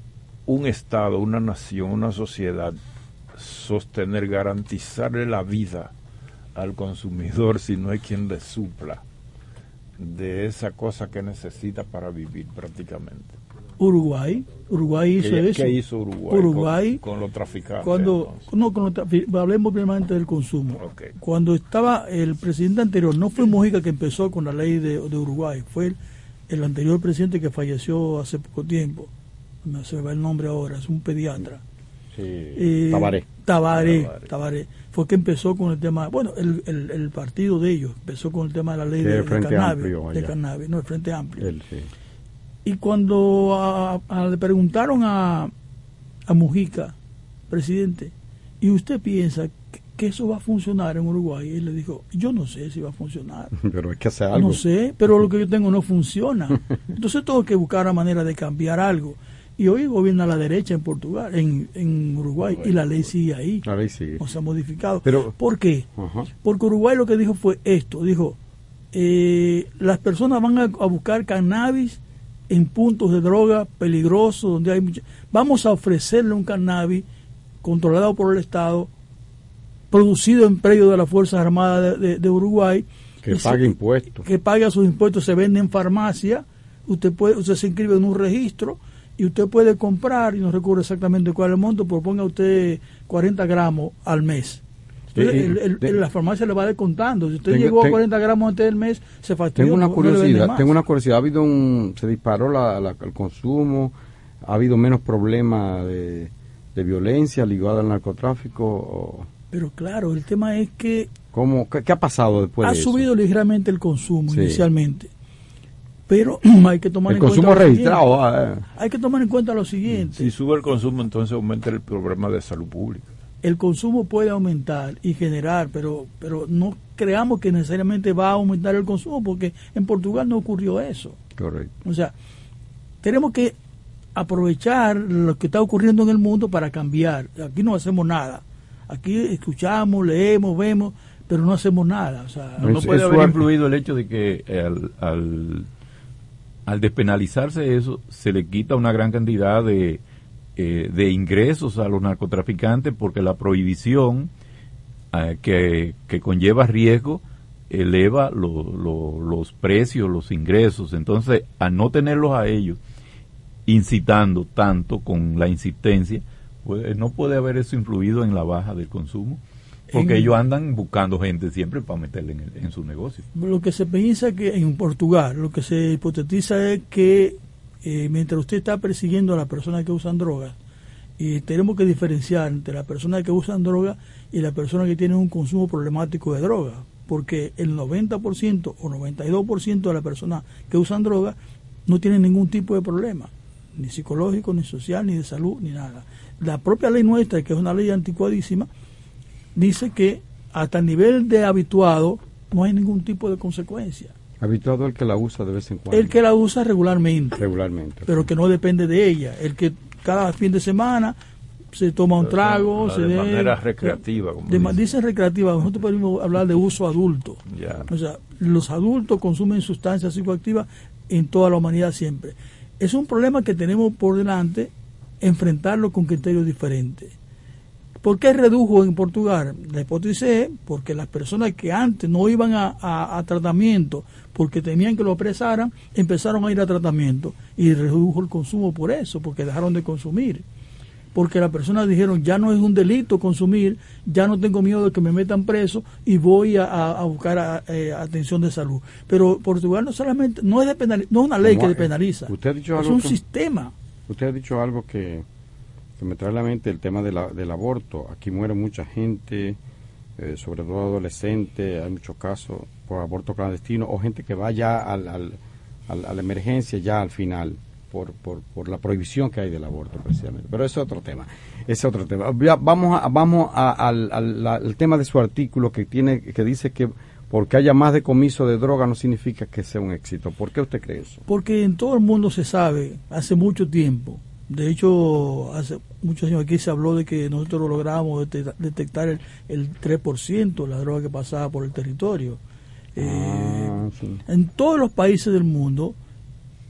un Estado, una nación, una sociedad sostener, garantizarle la vida al consumidor si no hay quien le supla de esa cosa que necesita para vivir prácticamente? Uruguay, Uruguay hizo ¿Qué, eso. qué hizo Uruguay, Uruguay con, con los traficantes? cuando no con los hablemos primeramente del consumo cuando estaba el presidente anterior no fue Mojica que empezó con la ley de, de Uruguay fue el, el anterior presidente que falleció hace poco tiempo no se me va el nombre ahora es un pediatra Eh, Tabaré. Tabaré, Tabaré. fue que empezó con el tema bueno el, el, el partido de ellos empezó con el tema de la ley de, cannabis, de cannabis, no el frente amplio sí. Y cuando a- a- le preguntaron a, a Mujica, presidente, ¿y usted piensa que, que eso va a funcionar en Uruguay? Y él le dijo, yo no sé si va a funcionar. Pero hay que hacer algo. No sé, pero lo que yo tengo no funciona. Entonces tengo que buscar la manera de cambiar algo. Y hoy gobierna la derecha en Portugal, en, en Uruguay, y la ley sigue ahí. La ley sigue. No se ha modificado. Pero- ¿Por qué? Porque Uruguay lo que dijo fue esto, dijo, eh, las personas van a, a buscar cannabis en puntos de droga peligrosos, donde hay mucha... Vamos a ofrecerle un cannabis controlado por el Estado, producido en predio de las Fuerzas Armadas de, de- de Uruguay. Que se- pague impuestos. que paga sus impuestos, se vende en farmacia, usted puede, usted se inscribe en un registro y usted puede comprar, y no recuerdo exactamente cuál es el monto, pero ponga usted 40 gramos al mes. Entonces, Eh, eh, el- el- de- la farmacia le va descontando. Si usted Tengo- llegó a tengo- 40 gramos antes del mes, se fastidió. Tengo una no- curiosidad, tengo una curiosidad. Ha habido un, se disparó la, la- el consumo, ha habido menos problemas de, de violencia ligada al narcotráfico. o- Pero claro, el tema es que ¿Cómo, qué, qué ha pasado después ha de eso? subido ligeramente el consumo Sí. inicialmente. Pero hay que tomar El en consumo cuenta registrado, ah, Hay que tomar en cuenta lo siguiente. Si sube el consumo, entonces aumenta el problema de salud pública. El consumo puede aumentar y generar, pero pero no creamos que necesariamente va a aumentar el consumo porque en Portugal no ocurrió eso. Correcto. O sea, tenemos que aprovechar lo que está ocurriendo en el mundo para cambiar. Aquí no hacemos nada. Aquí escuchamos, leemos, vemos, pero no hacemos nada. O sea, No puede haber influido el hecho de que al, al, al despenalizarse eso, se le quita una gran cantidad de, eh, de ingresos a los narcotraficantes porque la prohibición eh, que, que conlleva riesgo eleva lo- lo- los precios, los ingresos. Entonces, al no tenerlos a ellos incitando tanto con la insistencia, pues, no puede haber eso influido en la baja del consumo. Porque En- ellos andan buscando gente siempre para meterle en, el- en su negocio. Lo que se piensa que en Portugal, lo que se hipotetiza es que eh, mientras usted está persiguiendo a las personas que usan drogas, y tenemos que diferenciar entre las personas que usan droga y las personas que tienen un consumo problemático de droga, porque el 90% o 92% de las personas que usan droga no tienen ningún tipo de problema, ni psicológico, ni social, ni de salud, ni nada. La propia ley nuestra, que es una ley anticuadísima, dice que hasta el nivel de habituado no hay ningún tipo de consecuencia. Habituado el que la usa de vez en cuando. El que la usa regularmente, Regularmente. pero que no depende de ella. El que cada fin de semana se toma un trago, la se de de- manera recreativa, como de dicen. dicen recreativa, nosotros podemos hablar de uso adulto. Ya. O sea, los adultos consumen sustancias psicoactivas en toda la humanidad siempre. Es un problema que tenemos por delante enfrentarlo con criterios diferentes. ¿Por qué redujo en Portugal? La hipótesis es porque las personas que antes no iban a, tratamiento porque temían que lo apresaran, empezaron a ir a tratamiento y redujo el consumo por eso, porque dejaron de consumir. Porque las personas dijeron, ya no es un delito consumir, ya no tengo miedo de que me metan preso y voy a, buscar eh, atención de salud. Pero Portugal no solamente, no es, de no es una ley que penaliza, usted ha dicho es un sistema. Usted ha dicho algo que que me trae a la mente el tema del aborto. Aquí muere mucha gente, eh, sobre todo adolescentes, hay muchos casos por aborto clandestino o gente que va ya al, al, a la emergencia ya al final por, por, por, la prohibición que hay del aborto precisamente. Pero es otro tema. es otro tema. vamos a, vamos al, al, tema de su artículo que tiene que dice que porque haya más decomiso de droga no significa que sea un éxito. ¿Por qué usted cree eso? Porque en todo el mundo se sabe, hace mucho tiempo, de hecho, hace muchos años aquí se habló de que nosotros logramos detectar el, el 3% de la droga que pasaba por el territorio. Eh, ah, en todos los países del mundo,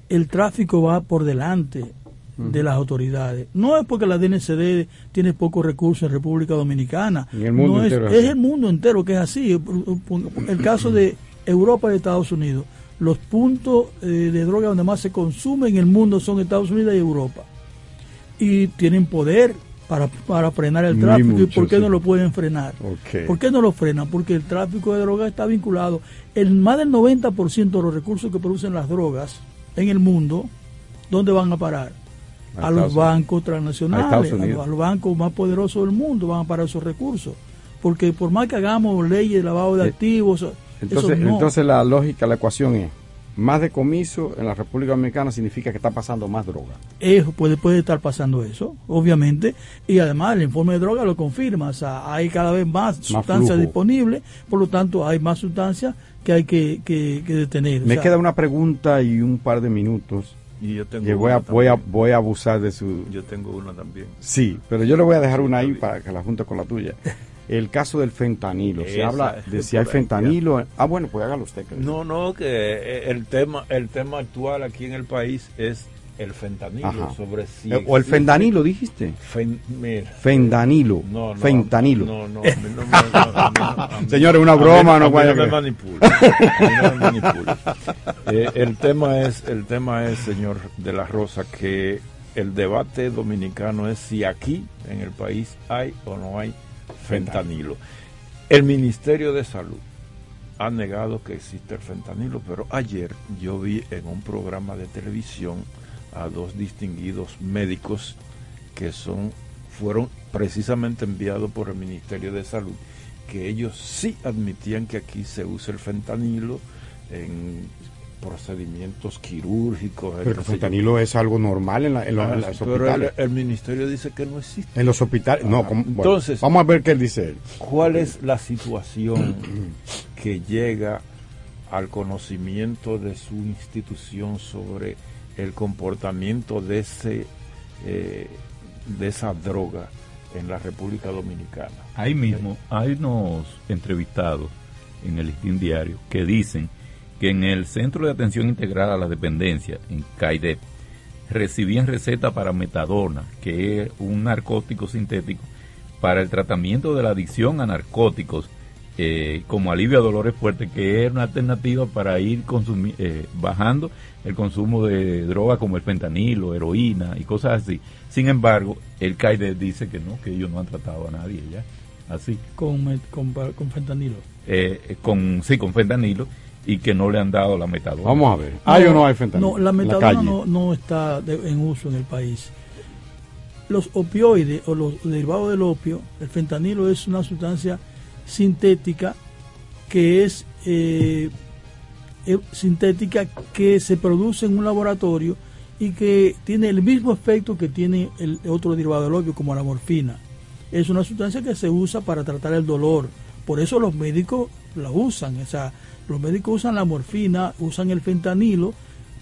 el tráfico va por delante de las autoridades. No es porque la DNCD tiene pocos recursos en República Dominicana. el mundo es, es, el mundo entero que es así. El caso de Europa y Estados Unidos. Los puntos eh, de droga donde más se consume en el mundo son Estados Unidos y Europa y tienen poder para, para frenar el tráfico. ¿Y por qué no lo pueden frenar? ¿Por qué no lo frenan? Porque el tráfico de drogas está vinculado. El más del 90% de los recursos que producen las drogas en el mundo, ¿dónde van a parar? A, los bancos transnacionales, a, los bancos más poderosos del mundo van a parar esos recursos. Porque por más que hagamos leyes de lavado de eh, activos, entonces, entonces la lógica, la ecuación es más decomiso en la República Dominicana significa que está pasando más droga. Eso puede, puede estar pasando eso, obviamente, y además el informe de droga lo confirma, o sea, hay cada vez más, sustancias disponibles, por lo tanto hay más sustancias que hay que, que, detener. Me queda una pregunta y un par de minutos. Y yo tengo voy, a, voy, a, voy a abusar de su... Yo tengo una también. Sí, pero yo le voy a dejar una ahí para que la junte con la tuya. el caso del fentanilo. Se habla de si hay fentanilo. Ah, bueno, pues hágalo usted. No, no, que eh, el tema, el tema actual aquí en el país es el fentanilo sobre si o el fentanilo dijiste. Fentanilo. No, no, fentanilo. no no, no señores una broma no vaya me manipule, eh, el tema es el tema es señor de la Rosa que el debate dominicano es si aquí en el país hay o no hay fentanilo. El Ministerio de Salud ha negado que existe el fentanilo, pero ayer yo vi en un programa de televisión a dos distinguidos médicos que son fueron precisamente enviados por el Ministerio de Salud, que ellos sí admitían que aquí se usa el fentanilo en procedimientos quirúrgicos. Pero el fentanilo es algo normal en, la, en, ah, los hospitales. El, ministerio dice que no existe. En los hospitales, no. Ah, entonces, vamos a ver qué él dice. ¿Cuál es la situación que llega al conocimiento de su institución sobre el comportamiento de ese eh, de esa droga en la República Dominicana? Ahí mismo hay unos entrevistados en el listín diario que dicen que en el Centro de Atención Integral a la Dependencia, en CAIDEP, recibían receta para metadona, que es un narcótico sintético para el tratamiento de la adicción a narcóticos, eh, como alivio a dolores fuertes, que es una alternativa para ir eh, bajando el consumo de drogas como el fentanilo, heroína y cosas así. Sin embargo, el CAIDEP dice que no, que ellos no han tratado a nadie ya, así. Con, con, fentanilo. Eh, con, sí, con fentanilo y que no le han dado la metadona. Vamos a ver, ¿hay o no hay fentanilo? No, la metadona no, está en uso en el país. Los opioides o los derivados del opio, el fentanilo es una sustancia sintética que es eh, eh, sintética que se produce en un laboratorio y que tiene el mismo efecto que tiene el otro derivado del opio como la morfina. Es una sustancia que se usa para tratar el dolor. Por eso los médicos la usan. O sea, los médicos usan la morfina, usan el fentanilo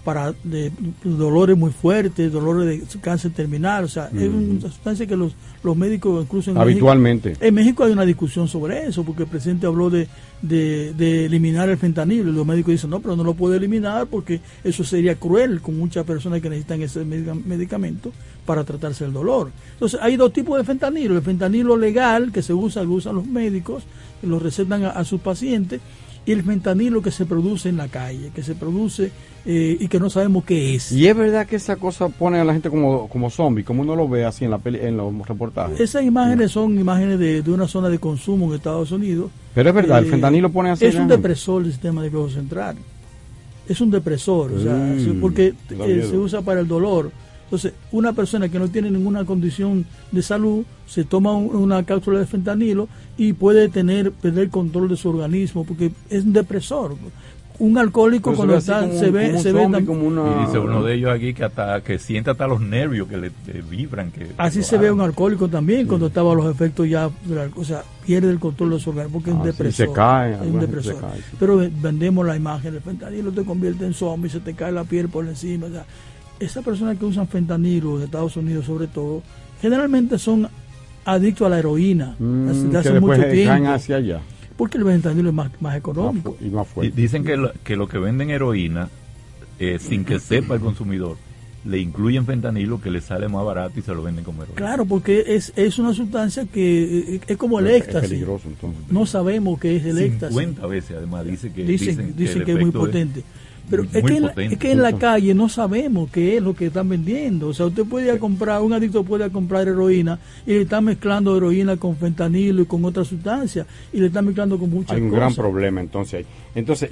para de, dolores muy fuertes, dolores de cáncer terminal, o sea, es una sustancia que los, los médicos incluso en habitualmente. México, en México hay una discusión sobre eso, porque el presidente habló de, de, eliminar el fentanilo y los médicos dicen, no, pero no lo puede eliminar porque eso sería cruel con muchas personas que necesitan ese medicamento para tratarse el dolor. Entonces, hay dos tipos de fentanilo, el fentanilo legal que se usa, lo usan los médicos, lo recetan a sus pacientes, y el fentanilo que se produce en la calle, que se produce eh, y que no sabemos qué es. Y es verdad que esa cosa pone a la gente como, como zombie, como uno lo ve así en, la peli, en los reportajes. Esas imágenes son imágenes de, de, una zona de consumo en Estados Unidos. Pero es verdad, el eh, fentanilo pone así. Es un depresor del sistema nervioso central. Es un depresor, o sea, mm, porque eh, se usa para el dolor entonces, una persona que no tiene ninguna condición de salud se toma una cápsula de fentanilo y puede tener perder control de su organismo porque es un depresor. Un alcohólico cuando está, se ve, se ve como y dice uno de ellos aquí que hasta que siente hasta los nervios que le, vibran. Que Así se ve un alcohólico también cuando estaba los efectos ya, o sea, pierde el control de su organismo porque es un ah, depresor. se cae, es un depresor. Pero vendemos la imagen del fentanilo te convierte en zombie, se te cae la piel por encima. O sea, esas personas que usan fentanilo en Estados Unidos sobre todo, generalmente son adictos a la heroína mm, desde hace mucho tiempo. hacia allá. Porque el fentanilo es más, más económico. Y más fuerte. Dicen que lo, que lo que venden heroína, eh, sin que sepa el consumidor, le incluyen fentanilo que le sale más barato y se lo venden como heroína. Claro, porque es, es una sustancia que eh, es, como el éxtasis. Es peligroso, entonces. No sabemos qué es el éxtasis. 50 veces además dice que, dicen, dicen, que, es muy potente. Pero es que, en la, es que, en la, calle no sabemos qué es lo que están vendiendo. O sea, usted puede ir a comprar, un adicto puede ir a comprar heroína y le está mezclando heroína con fentanilo y con otras sustancias y le está mezclando con muchas cosas. Hay un gran problema entonces ahí. Entonces,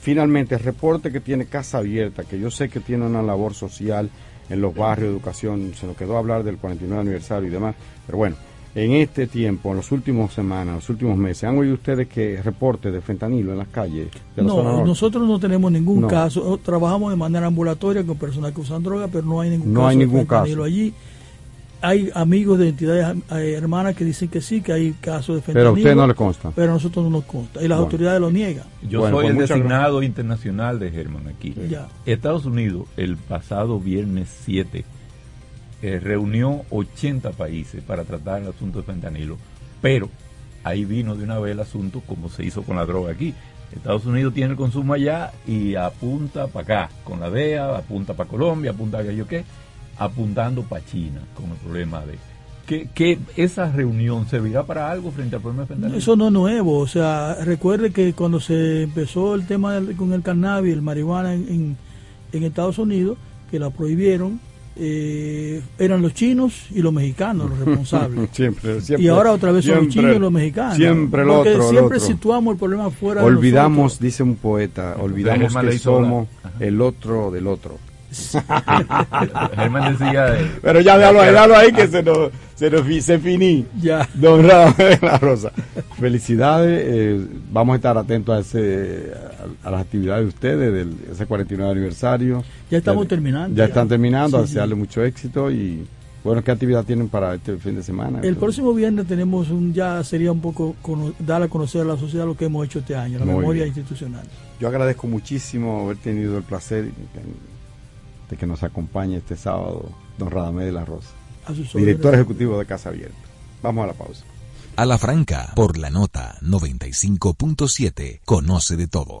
finalmente, el reporte que tiene Casa Abierta, que yo sé que tiene una labor social en los barrios de educación, se nos quedó hablar del 49 aniversario y demás, pero bueno, en este tiempo, en las últimas semanas, en los últimos meses, ¿han oído ustedes que reporte de fentanilo en las calles? no, nosotros no tenemos ningún caso. Trabajamos de manera ambulatoria con personas que usan droga, pero no hay ningún caso de fentanilo allí. Hay amigos de entidades eh, hermanas que dicen que sí, que hay casos de fentanilo. Pero a usted no le consta. Pero a nosotros no nos consta. Y las autoridades lo niegan. Yo soy pues el designado internacional de Germán aquí. Estados Unidos, el pasado viernes 7 eh, reunió 80 países para tratar el asunto de fentanilo, pero ahí vino de una vez el asunto como se hizo con la droga aquí. Estados Unidos tiene el consumo allá y apunta para acá, con la DEA, apunta para Colombia, apunta a yo qué, apuntando para China con el problema de... Que, que, esa reunión servirá para algo frente al problema de fentanilo. Eso no es nuevo, o sea, recuerde que cuando se empezó el tema con el cannabis, el marihuana en, en Estados Unidos, que la prohibieron, eh, eran los chinos y los mexicanos los responsables. siempre, y ahora otra vez son los chinos y los mexicanos. Siempre porque siempre otro. situamos el problema fuera olvidamos, dice un poeta, olvidamos que somos el otro del otro. Germán decía. Pero ya déjalo ahí, ahí que se nos, se nos se finí. Ya. Don La Rosa. Felicidades. Eh, vamos a estar atentos a, ese, a, las actividades de ustedes, del ese 49 aniversario. Ya estamos terminando. Ya, están terminando, desearle mucho éxito y. Bueno, ¿qué actividad tienen para este fin de semana? El próximo viernes tenemos un, ya sería un poco dar a conocer a la sociedad lo que hemos hecho este año, la memoria institucional. Yo agradezco muchísimo haber tenido el placer que nos acompañe este sábado, don Radamé de la Rosa, director ejecutivo de Casa Abierta. Vamos a la pausa. A la franca, por la nota 95.7, conoce de todo.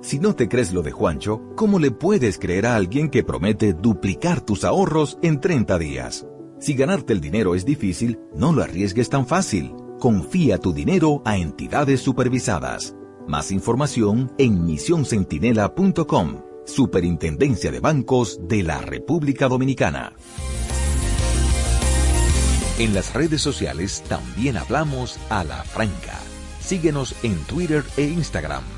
Si no te crees lo de Juancho, ¿cómo le puedes creer a alguien que promete duplicar tus ahorros en 30 días? Si ganarte el dinero es difícil, no lo arriesgues tan fácil. Confía tu dinero a entidades supervisadas. Más información en misioncentinela.com, Superintendencia de Bancos de la República Dominicana. En las redes sociales también hablamos a la franca. Síguenos en Twitter e Instagram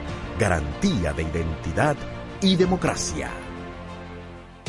Garantía de identidad y democracia.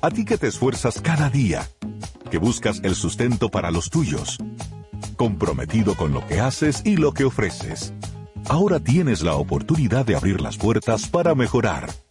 A ti que te esfuerzas cada día, que buscas el sustento para los tuyos, comprometido con lo que haces y lo que ofreces. Ahora tienes la oportunidad de abrir las puertas para mejorar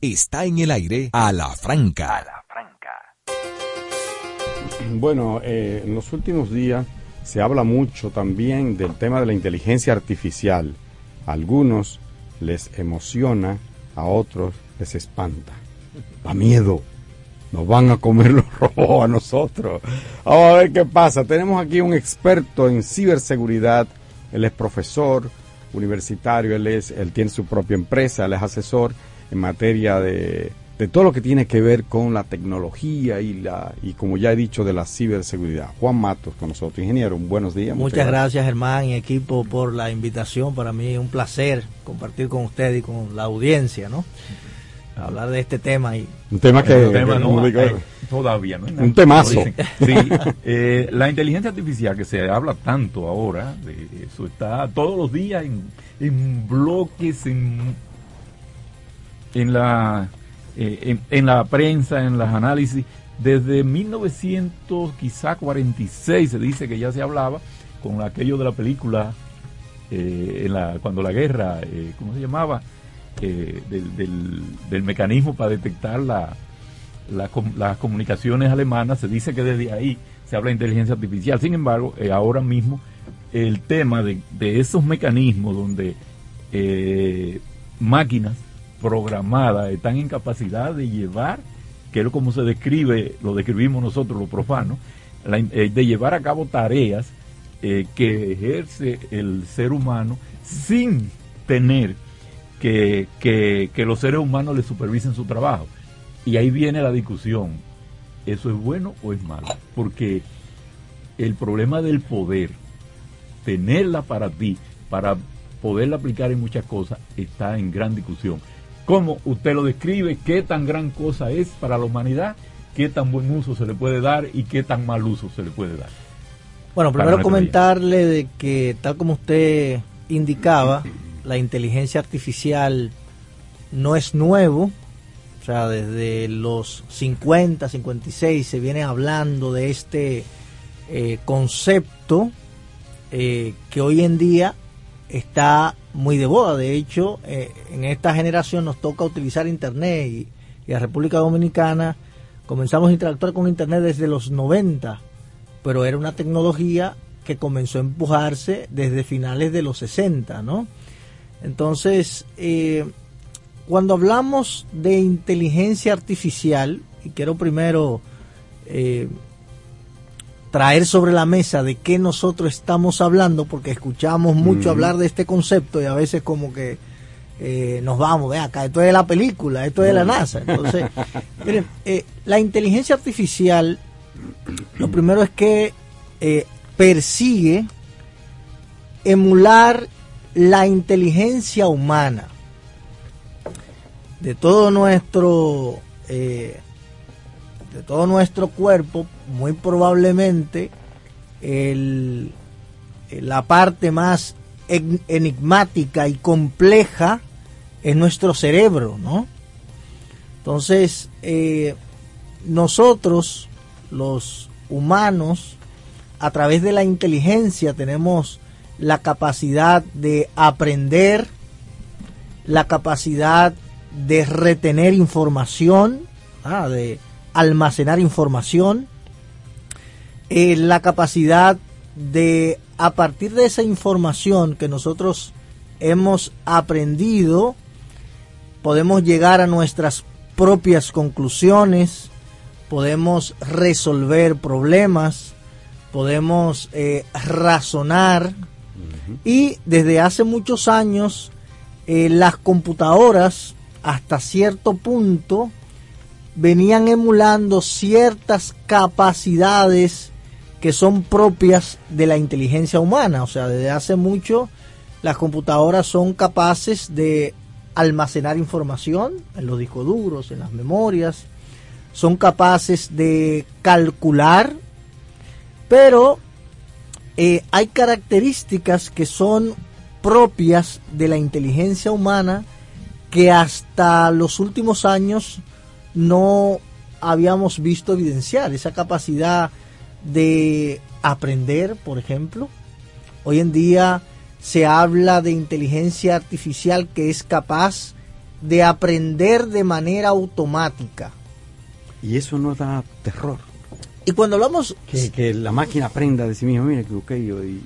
está en el aire a la franca. A la franca. Bueno, eh, en los últimos días se habla mucho también del tema de la inteligencia artificial. A algunos les emociona, a otros les espanta. Da miedo. Nos van a comer los robots a nosotros. Vamos a ver qué pasa. Tenemos aquí un experto en ciberseguridad. Él es profesor universitario, él, es, él tiene su propia empresa, él es asesor en materia de, todo lo que tiene que ver con la tecnología y la y como ya he dicho de la ciberseguridad. Juan Matos con nosotros, ingeniero, buenos días. Muchas, gracias. Germán y equipo por la invitación. Para mí es un placer compartir con usted y con la audiencia, ¿no? Hablar de este tema y un tema que, todavía no un temazo. Sí, eh, la inteligencia artificial que se habla tanto ahora, de eso está todos los días en, en bloques, en en la, eh, en, la prensa, en los análisis. Desde 1900, quizá 46, se dice que ya se hablaba con aquello de la película, eh, en la, cuando la guerra, eh, ¿cómo se llamaba? Del, del, mecanismo para detectar la, las comunicaciones alemanas, se dice que desde ahí se habla de inteligencia artificial. Sin embargo, ahora mismo el tema de, de esos mecanismos donde máquinas programadas están en capacidad de llevar que es como se describe, lo describimos nosotros los profanos, eh, de llevar a cabo tareas eh, que ejerce el ser humano sin tener que, que, que, los seres humanos le supervisen su trabajo. Y ahí viene la discusión, ¿eso es bueno o es malo? Porque el problema del poder, tenerla para ti, para poderla aplicar en muchas cosas, está en gran discusión. ¿Cómo usted lo describe? ¿Qué tan gran cosa es para la humanidad? ¿Qué tan buen uso se le puede dar y qué tan mal uso se le puede dar? Bueno, primero comentarle de que, tal como usted indicaba, la inteligencia artificial no es nuevo, o sea, desde los 50, 56 se viene hablando de este eh, concepto eh, que hoy en día está muy de boda. De hecho, eh, en esta generación nos toca utilizar Internet y, y, la República Dominicana comenzamos a interactuar con Internet desde los 90, pero era una tecnología que comenzó a empujarse desde finales de los 60, ¿no? Entonces, eh, cuando hablamos de inteligencia artificial, y quiero primero eh, traer sobre la mesa de qué nosotros estamos hablando, porque escuchamos mucho hablar de este concepto y a veces como que eh, nos vamos, ve acá, esto es de la película, esto es de la NASA. Entonces, miren, eh, la inteligencia artificial, lo primero es que eh, persigue emular la inteligencia humana. De todo nuestro de todo nuestro cuerpo, muy probablemente el, la parte más enigmática y compleja es nuestro cerebro, ¿no? Entonces, eh, nosotros, los humanos, a través de la inteligencia tenemos la capacidad de aprender, la capacidad de retener información, ah, de almacenar información, eh, la capacidad de, a partir de esa información que nosotros hemos aprendido, podemos llegar a nuestras propias conclusiones, podemos resolver problemas, podemos eh, razonar. Y desde hace muchos años eh, las computadoras hasta cierto punto venían emulando ciertas capacidades que son propias de la inteligencia humana. O sea, desde hace mucho las computadoras son capaces de almacenar información en los discos duros, en las memorias, son capaces de calcular, pero eh, hay características que son propias de la inteligencia humana que hasta los últimos años no habíamos visto evidenciar esa capacidad de aprender, por ejemplo. Hoy en día se habla de inteligencia artificial que es capaz de aprender de manera automática. Y eso no da terror. Y cuando hablamos... Que, la máquina aprenda de sí misma, mira, que yo y,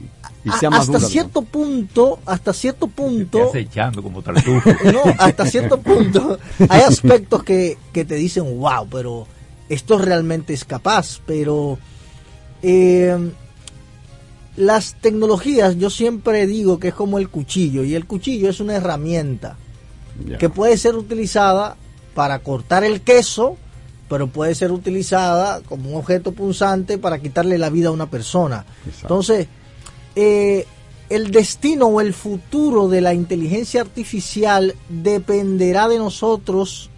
sea Hasta cierto punto, hasta cierto punto... echando como No, hasta cierto punto hay aspectos que, que te dicen, wow, pero esto realmente es capaz, pero... Eh, las tecnologías, yo siempre digo que es como el cuchillo, y el cuchillo es una herramienta que puede ser utilizada para cortar el queso, pero puede ser utilizada como un objeto punzante para quitarle la vida a una persona. Entonces, eh, el destino o el futuro de la inteligencia artificial dependerá de nosotros,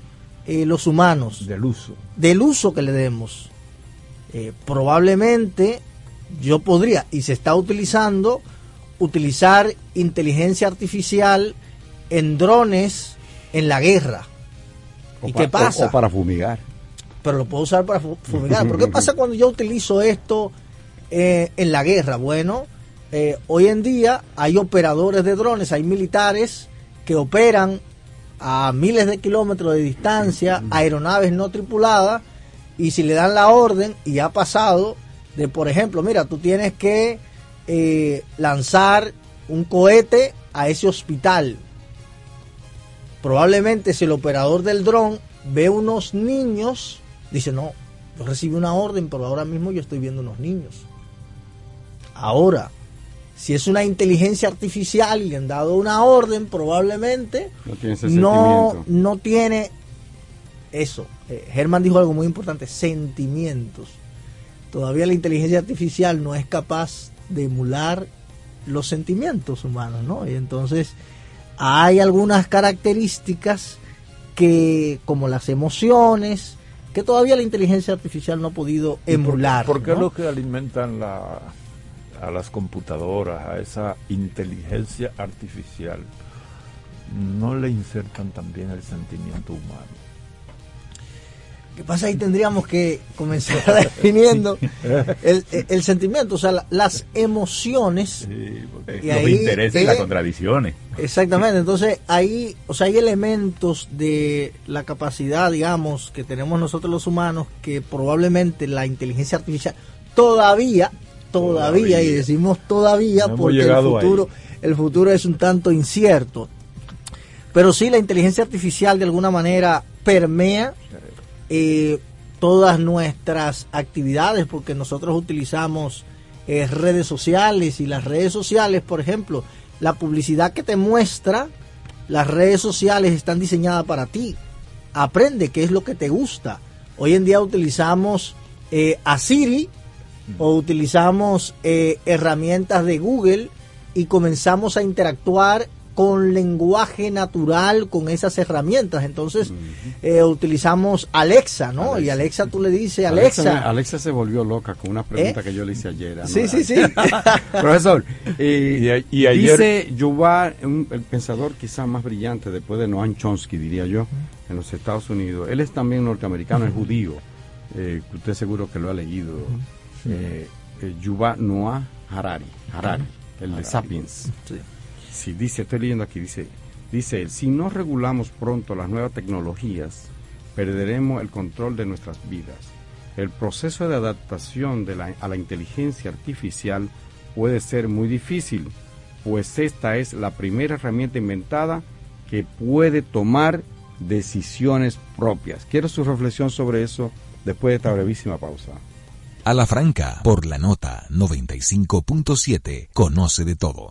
eh, los humanos. Del uso. Del uso que le demos. Eh, probablemente yo podría, y se está utilizando, utilizar inteligencia artificial en drones en la guerra. ¿Y qué pasa? O, para fumigar. Pero lo puedo usar para fumigar. ¿Pero qué pasa cuando yo utilizo esto eh, en la guerra? Bueno, eh, hoy en día hay operadores de drones, hay militares que operan a miles de kilómetros de distancia, aeronaves no tripuladas, y si le dan la orden y ha pasado, de, por ejemplo, mira, tú tienes que eh, lanzar un cohete a ese hospital. Probablemente si el operador del dron ve unos niños dice, no, yo recibí una orden, pero ahora mismo yo estoy viendo unos niños. Ahora, si es una inteligencia artificial y le han dado una orden, probablemente no, no, tiene eso. Eh, Germán dijo algo muy importante, sentimientos. Todavía la inteligencia artificial no es capaz de emular los sentimientos humanos, ¿no? Y entonces hay algunas características que, como las emociones, que todavía la inteligencia artificial no ha podido emular. ¿Por qué, es lo que alimentan la, a las computadoras, a esa inteligencia artificial, no le insertan también el sentimiento humano? ¿Qué pasa? Ahí tendríamos que comenzar definiendo el, sentimiento, o sea, las emociones. y los intereses y las contradicciones. Exactamente, entonces ahí, o sea, hay elementos de la capacidad, digamos, que tenemos nosotros los humanos, que probablemente la inteligencia artificial todavía, todavía, y decimos todavía porque el futuro, el futuro es un tanto incierto. Pero sí, la inteligencia artificial de alguna manera permea eh, todas nuestras actividades porque nosotros utilizamos eh, redes sociales y las redes sociales, por ejemplo, la publicidad que te muestra, las redes sociales están diseñadas para ti. Aprende qué es lo que te gusta. Hoy en día utilizamos eh, a Siri o utilizamos herramientas de Google y comenzamos a interactuar con lenguaje natural, con esas herramientas. Entonces, eh, utilizamos Alexa, ¿no? Y Alexa tú le dices, Alexa. Alexa, se volvió loca con una pregunta ¿Eh? que yo le hice ayer. Sí, sí, sí. Profesor, y, ayer... dice Yuval, el pensador quizá más brillante después de Noam Chomsky, diría yo, en los Estados Unidos. Él es también norteamericano, es judío. Eh, usted seguro que lo ha leído. Yuval Noah Harari, Harari, el de Sapiens. Sí si dice, estoy leyendo aquí, dice, dice si no regulamos pronto las nuevas tecnologías, perderemos el control de nuestras vidas. El proceso de adaptación de la, a la inteligencia artificial puede ser muy difícil, pues esta es la primera herramienta inventada que puede tomar decisiones propias. Quiero su reflexión sobre eso después de esta brevísima pausa. A la franca, por la nota 95.7, conoce de todo.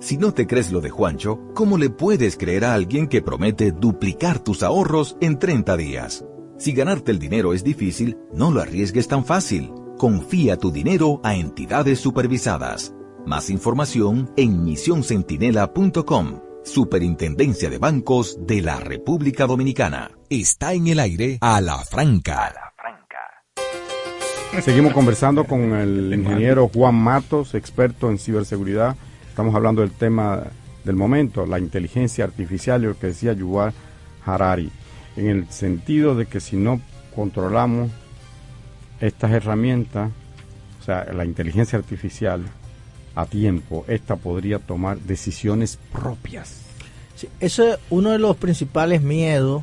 Si no te crees lo de Juancho, ¿cómo le puedes creer a alguien que promete duplicar tus ahorros en 30 días? Si ganarte el dinero es difícil, no lo arriesgues tan fácil. Confía tu dinero a entidades supervisadas. Más información en misioncentinela.com. Superintendencia de Bancos de la República Dominicana. Está en el aire a la franca. A la franca. Seguimos conversando con el ingeniero Juan Matos, experto en ciberseguridad Estamos hablando del tema del momento, la inteligencia artificial, y lo que decía Yuval Harari, en el sentido de que si no controlamos estas herramientas, o sea, la inteligencia artificial a tiempo, esta podría tomar decisiones propias. Eso es uno de los principales miedos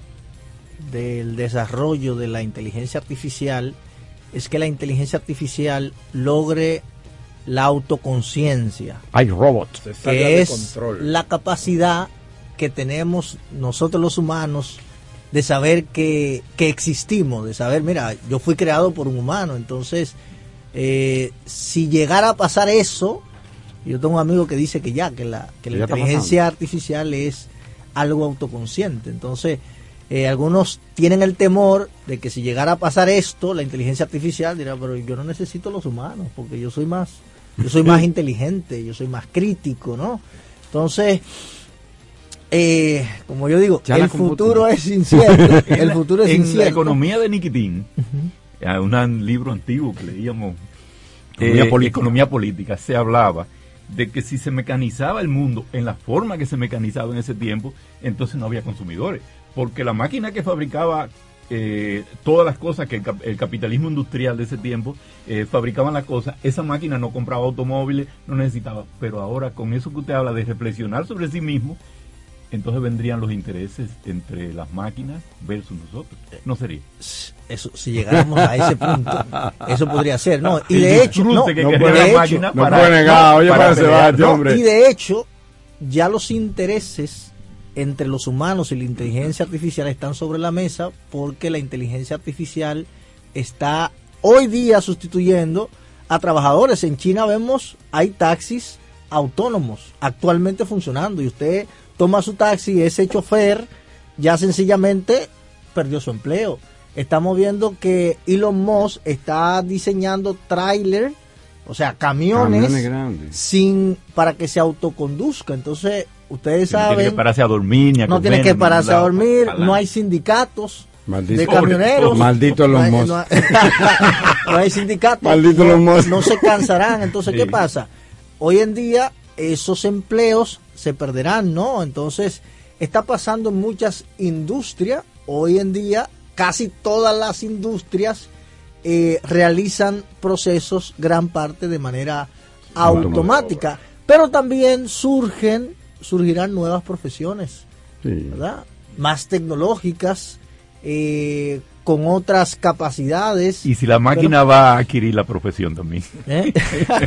del desarrollo de la inteligencia artificial es que la inteligencia artificial logre la autoconciencia. Hay robots. Que es la capacidad que tenemos nosotros los humanos de saber que, que, existimos, de saber, mira, yo fui creado por un humano, entonces, eh, si llegara a pasar eso, yo tengo un amigo que dice que ya, que la, que la inteligencia artificial es algo autoconsciente, entonces, eh, algunos tienen el temor de que si llegara a pasar esto, la inteligencia artificial dirá, pero yo no necesito los humanos, porque yo soy más, yo soy más inteligente, yo soy más crítico, ¿no? Entonces, eh, como yo digo, el futuro es incierto. el futuro es en la economía de Nikitin, un libro antiguo que leíamos, economía, eh, política. economía política, se hablaba de que si se mecanizaba el mundo en la forma que se mecanizaba en ese tiempo, entonces no había consumidores. Porque la máquina que fabricaba eh, todas las cosas que el, capitalismo industrial de ese tiempo eh, fabricaban las cosas, esa máquina no compraba automóviles, no necesitaba. Pero ahora con eso que usted habla de reflexionar sobre sí mismo, entonces vendrían los intereses entre las máquinas versus nosotros. No sería. Eso, si llegáramos a ese punto, eso podría ser, ¿no? Y de hecho, no, puede, negar, oye, hombre. Y de hecho, ya los intereses entre los humanos y la inteligencia artificial están sobre la mesa porque la inteligencia artificial está hoy día sustituyendo a trabajadores. En China vemos, hay taxis autónomos actualmente funcionando y usted toma su taxi y ese chofer ya sencillamente perdió su empleo. Estamos viendo que Elon Musk está diseñando tráiler, o sea, camiones, sin para que se autoconduzca. Entonces, ustedes saben. No tiene que pararse a dormir, No tiene que pararse a dormir, no hay sindicatos. de camioneros. Maldito los no, no, hay sindicatos. Maldito los No se cansarán. Entonces, ¿qué pasa? Hoy en día, esos empleos se perderán, ¿no? Entonces, está pasando en muchas industrias. Hoy en día, casi todas las industrias eh, realizan procesos gran parte de manera automática. Pero también surgen, surgirán nuevas profesiones, ¿verdad? Más tecnológicas, eh, con otras capacidades. Y si la máquina va a adquirir la profesión también. ¿Eh?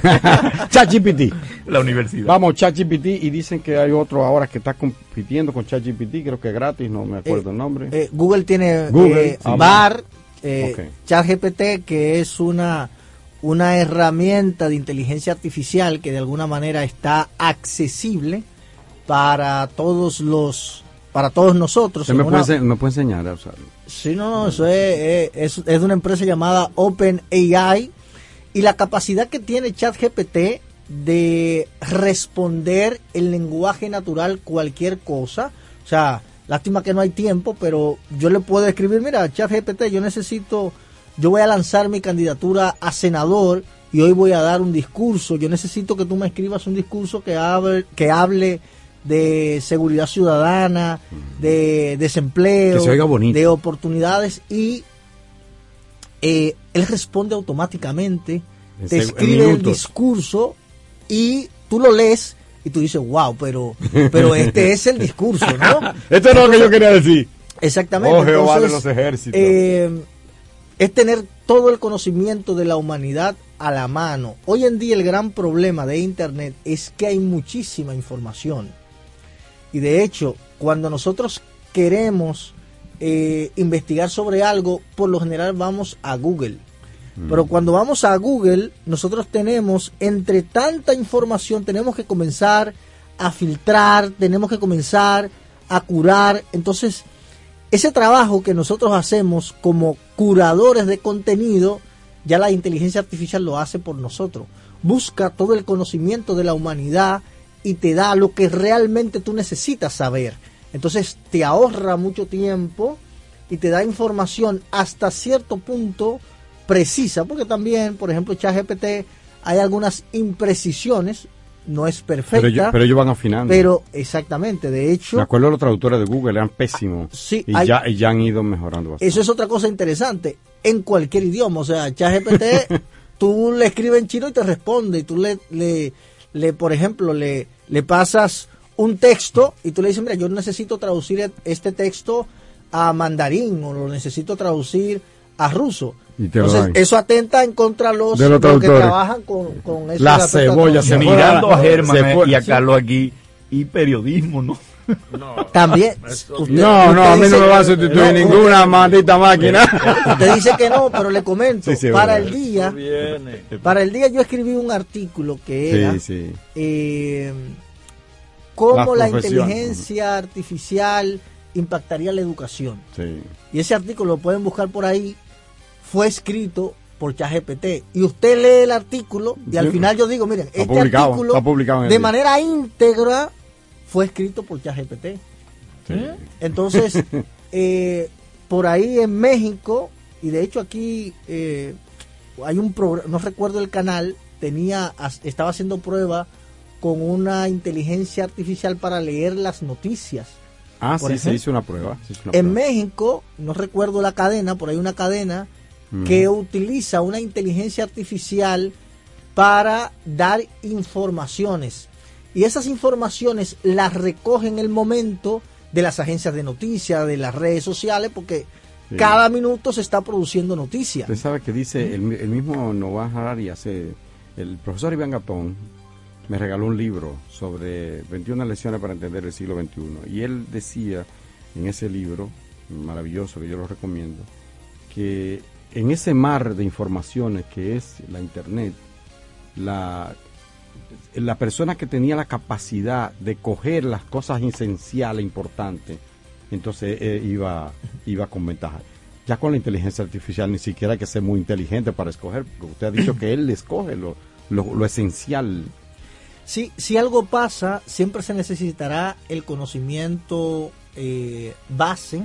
ChatGPT. La universidad. Vamos, ChatGPT y dicen que hay otro ahora que está compitiendo con ChatGPT, creo que es gratis, no me acuerdo el nombre. Eh, Google tiene Google, eh, BAR, ChatGPT, que es una, una herramienta de inteligencia artificial que de alguna manera está accesible para todos los para todos nosotros. me, puede, me, puede, enseñar a usarlo? Sí, no, eso es, es, de una empresa llamada OpenAI y la capacidad que tiene ChatGPT de responder el lenguaje natural cualquier cosa. O sea, lástima que no hay tiempo, pero yo le puedo escribir, mira, ChatGPT, yo necesito, yo voy a lanzar mi candidatura a senador y hoy voy a dar un discurso. Yo necesito que tú me escribas un discurso que hable, que hable de seguridad ciudadana, de desempleo, de oportunidades y eh, él responde automáticamente, te escribe el discurso y tú lo lees y tú dices, wow, pero, pero este es el discurso, ¿no? Esto no es lo que yo quería decir. Exactamente. Oh, Jehová de los ejércitos. Eh, es tener todo el conocimiento de la humanidad a la mano. Hoy en día el gran problema de Internet es que hay muchísima información y de hecho, cuando nosotros queremos eh, investigar sobre algo, por lo general vamos a Google. Mm. Pero cuando vamos a Google, nosotros tenemos, entre tanta información, tenemos que comenzar a filtrar, tenemos que comenzar a curar. Entonces, ese trabajo que nosotros hacemos como curadores de contenido, ya la inteligencia artificial lo hace por nosotros. Busca todo el conocimiento de la humanidad, y te da lo que realmente tú necesitas saber. Entonces te ahorra mucho tiempo y te da información hasta cierto punto precisa, porque también, por ejemplo, ChatGPT hay algunas imprecisiones, no es perfecta. Pero, ellos, van afinando. Pero exactamente, de hecho. Me acuerdo los traductores de Google, eran pésimos. sí, y, ya, y ya han ido mejorando bastante. Eso es otra cosa interesante. En cualquier idioma, o sea, ChatGPT, tú le escribes en chino y te responde, y tú le, le le, por ejemplo, le, le pasas un texto y tú le dices, mira, yo necesito traducir este texto a mandarín o lo necesito traducir a ruso. Entonces, eso atenta en contra los, de los, que trabajan con, con eso. La cebolla, se mirando a Germán y a Carlos aquí, y periodismo, ¿no? No, También. no, no, a mí no me va a sustituir ninguna maldita máquina. Usted dice que no, pero le comento. para el día, para el día yo escribí un artículo que era eh, cómo la, inteligencia artificial impactaría la educación. Y ese artículo lo pueden buscar por ahí. Fue escrito por ChatGPT. Y usted lee el artículo y al final yo digo, miren, este artículo de manera íntegra fue escrito por ChatGPT. Entonces, eh, por ahí en México, y de hecho aquí eh, hay un programa, no recuerdo el canal, tenía, estaba haciendo prueba con una inteligencia artificial para leer las noticias. Ah, sí, se hizo una prueba. en México, no recuerdo la cadena, por ahí una cadena que utiliza una inteligencia artificial para dar informaciones y esas informaciones las recoge en el momento de las agencias de noticias, de las redes sociales, porque cada minuto se está produciendo noticias. Usted sabe que dice el, mismo Noah Harari, hace, el profesor Iván Gatón me regaló un libro sobre 21 lecciones para entender el siglo XXI. Y él decía en ese libro, maravilloso, que yo lo recomiendo, que en ese mar de informaciones que es la Internet, la la persona que tenía la capacidad de coger las cosas esenciales, importantes, entonces eh, iba, iba con ventaja. Ya con la inteligencia artificial ni siquiera hay que ser muy inteligente para escoger, porque usted ha dicho que él escoge lo, lo, esencial. Sí, si algo pasa, siempre se necesitará el conocimiento eh, base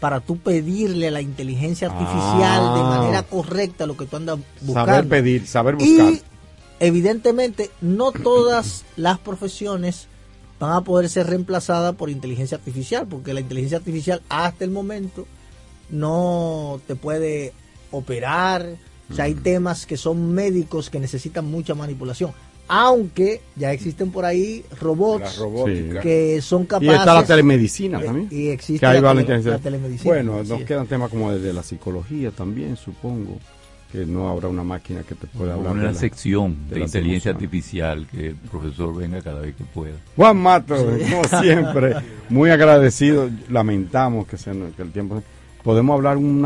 para tú pedirle a la inteligencia artificial de ah. manera correcta lo que tú andas buscando. Saber pedir, saber buscar evidentemente no todas las profesiones van a poder ser reemplazadas por inteligencia artificial, porque la inteligencia artificial hasta el momento no te puede operar. O sea, hay temas que son médicos que necesitan mucha manipulación. Aunque ya existen por ahí robots que son capaces. Y está la telemedicina también. Y existe la, telemedicina. Bueno, nos quedan temas como desde la psicología también, supongo que no habrá una máquina que te pueda hablar. Una sección de, inteligencia artificial que el profesor venga cada vez que pueda. Juan Mato, como siempre, muy agradecido. Lamentamos que, se, que el tiempo podemos hablar un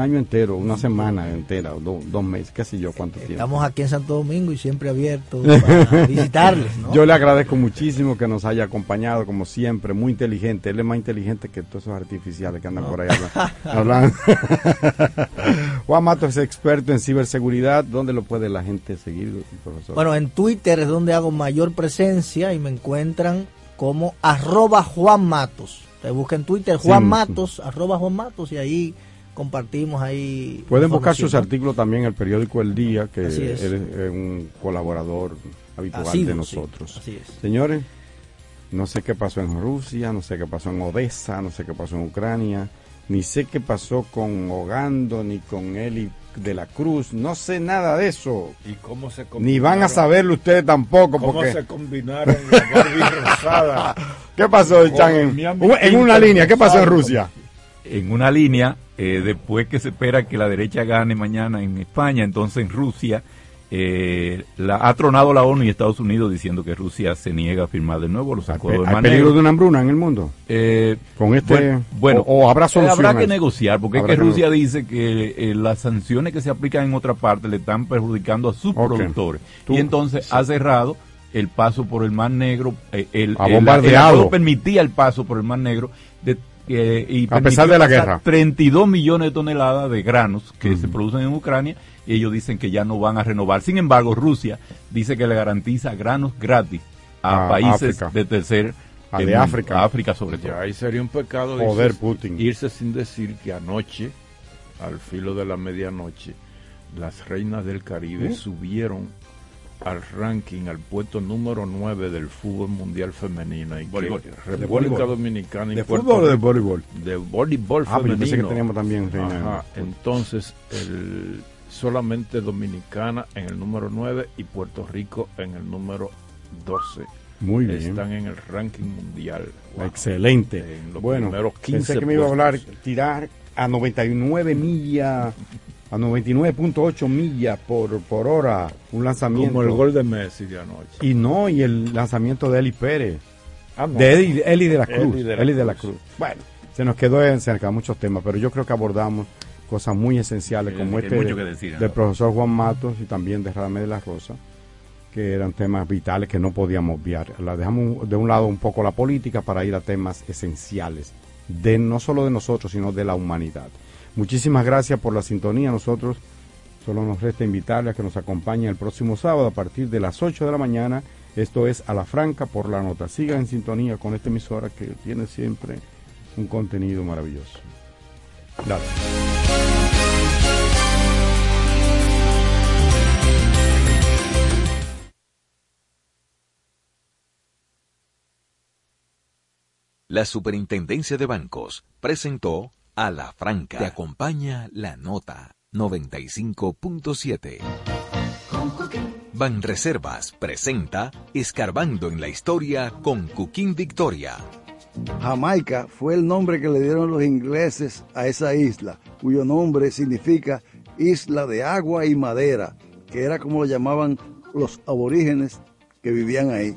año entero, una semana entera, dos meses, qué sé yo, cuánto tiempo. Estamos aquí en Santo Domingo y siempre abiertos para visitarles. Yo le agradezco muchísimo que nos haya acompañado, como siempre, muy inteligente. Él es más inteligente que todos esos artificiales que andan por ahí hablando. Juan Mato es experto en ciberseguridad. ¿Dónde lo puede la gente seguir, profesor? Bueno, en Twitter es donde hago mayor presencia y me encuentran como arroba Juan Matos. Te busca en Twitter Juan Matos, arroba Juan Matos y ahí compartimos ahí. Pueden buscar sus artículos también en el periódico El Día, que es. un colaborador habitual de nosotros. Señores, no sé qué pasó en Rusia, no sé qué pasó en Odessa, no sé qué pasó en Ucrania, ni sé qué pasó con Hogando, ni con Eli de la Cruz, no sé nada de eso. ¿Y cómo se Ni van a saberlo ustedes tampoco. ¿Cómo porque... se combinaron la Barbie rosada? ¿Qué pasó, Chan? En, una línea, ¿qué pasó en Rusia? En una línea, eh, después que se espera que la derecha gane mañana en España, entonces en Rusia eh, la, ha tronado la ONU y Estados Unidos diciendo que Rusia se niega a firmar de nuevo los acuerdos ¿Hay, peligro de una hambruna en el mundo? Eh, Con este, bueno, o, habrá soluciones. Habrá que negociar, porque es que Rusia dice que eh, las sanciones que se aplican en otra parte le están perjudicando a sus productores. y entonces ha cerrado el paso por el Mar Negro, eh, el, ha bombardeado. permitía el paso por el Mar Negro de y a pesar de la guerra 32 millones de toneladas de granos que se producen en Ucrania y ellos dicen que ya no van a renovar. Sin embargo, Rusia dice que le garantiza granos gratis a, países de tercer a de África. África sobre todo. ahí sería un pecado Joder, Putin. irse sin decir que anoche, al filo de la medianoche, las reinas del Caribe ¿Eh? subieron al ranking, al puesto número 9 del fútbol mundial femenino. Y República Dominicana y ¿De fútbol o de voleibol? De voleibol ah, femenino. que teníamos también Entonces, el solamente Dominicana en el número 9 y Puerto Rico en el número 12. Muy bien. Están en el ranking mundial. Excelente. En los bueno, 15 pensé que me iba a hablar, tirar a 99 millas, a 99.8 millas por, por hora, un lanzamiento. Como el gol de Messi de anoche. Y no, y el lanzamiento de Eli Pérez. Ah, de Eli, de la Cruz. Eli de la, Cruz. Bueno, se nos quedó en cerca muchos temas, pero yo creo que abordamos cosas muy esenciales como este del profesor Juan Matos y también de Radamé de la Rosa que eran temas vitales que no podíamos obviar. La dejamos de un lado un poco la política para ir a temas esenciales, de no solo de nosotros, sino de la humanidad. Muchísimas gracias por la sintonía. Nosotros solo nos resta invitarle a que nos acompañe el próximo sábado a partir de las 8 de la mañana. Esto es A la Franca por la Nota. Sigan en sintonía con esta emisora que tiene siempre un contenido maravilloso. Gracias. La Superintendencia de Bancos presentó a la Franca. Te acompaña la nota 95.7. Banreservas presenta Escarbando en la Historia con Cuquín Victoria. Jamaica fue el nombre que le dieron los ingleses a esa isla, cuyo nombre significa isla de agua y madera, que era como lo llamaban los aborígenes que vivían ahí.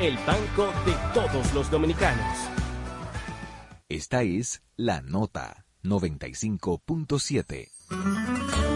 el banco de todos los dominicanos. Esta es la nota 95.7.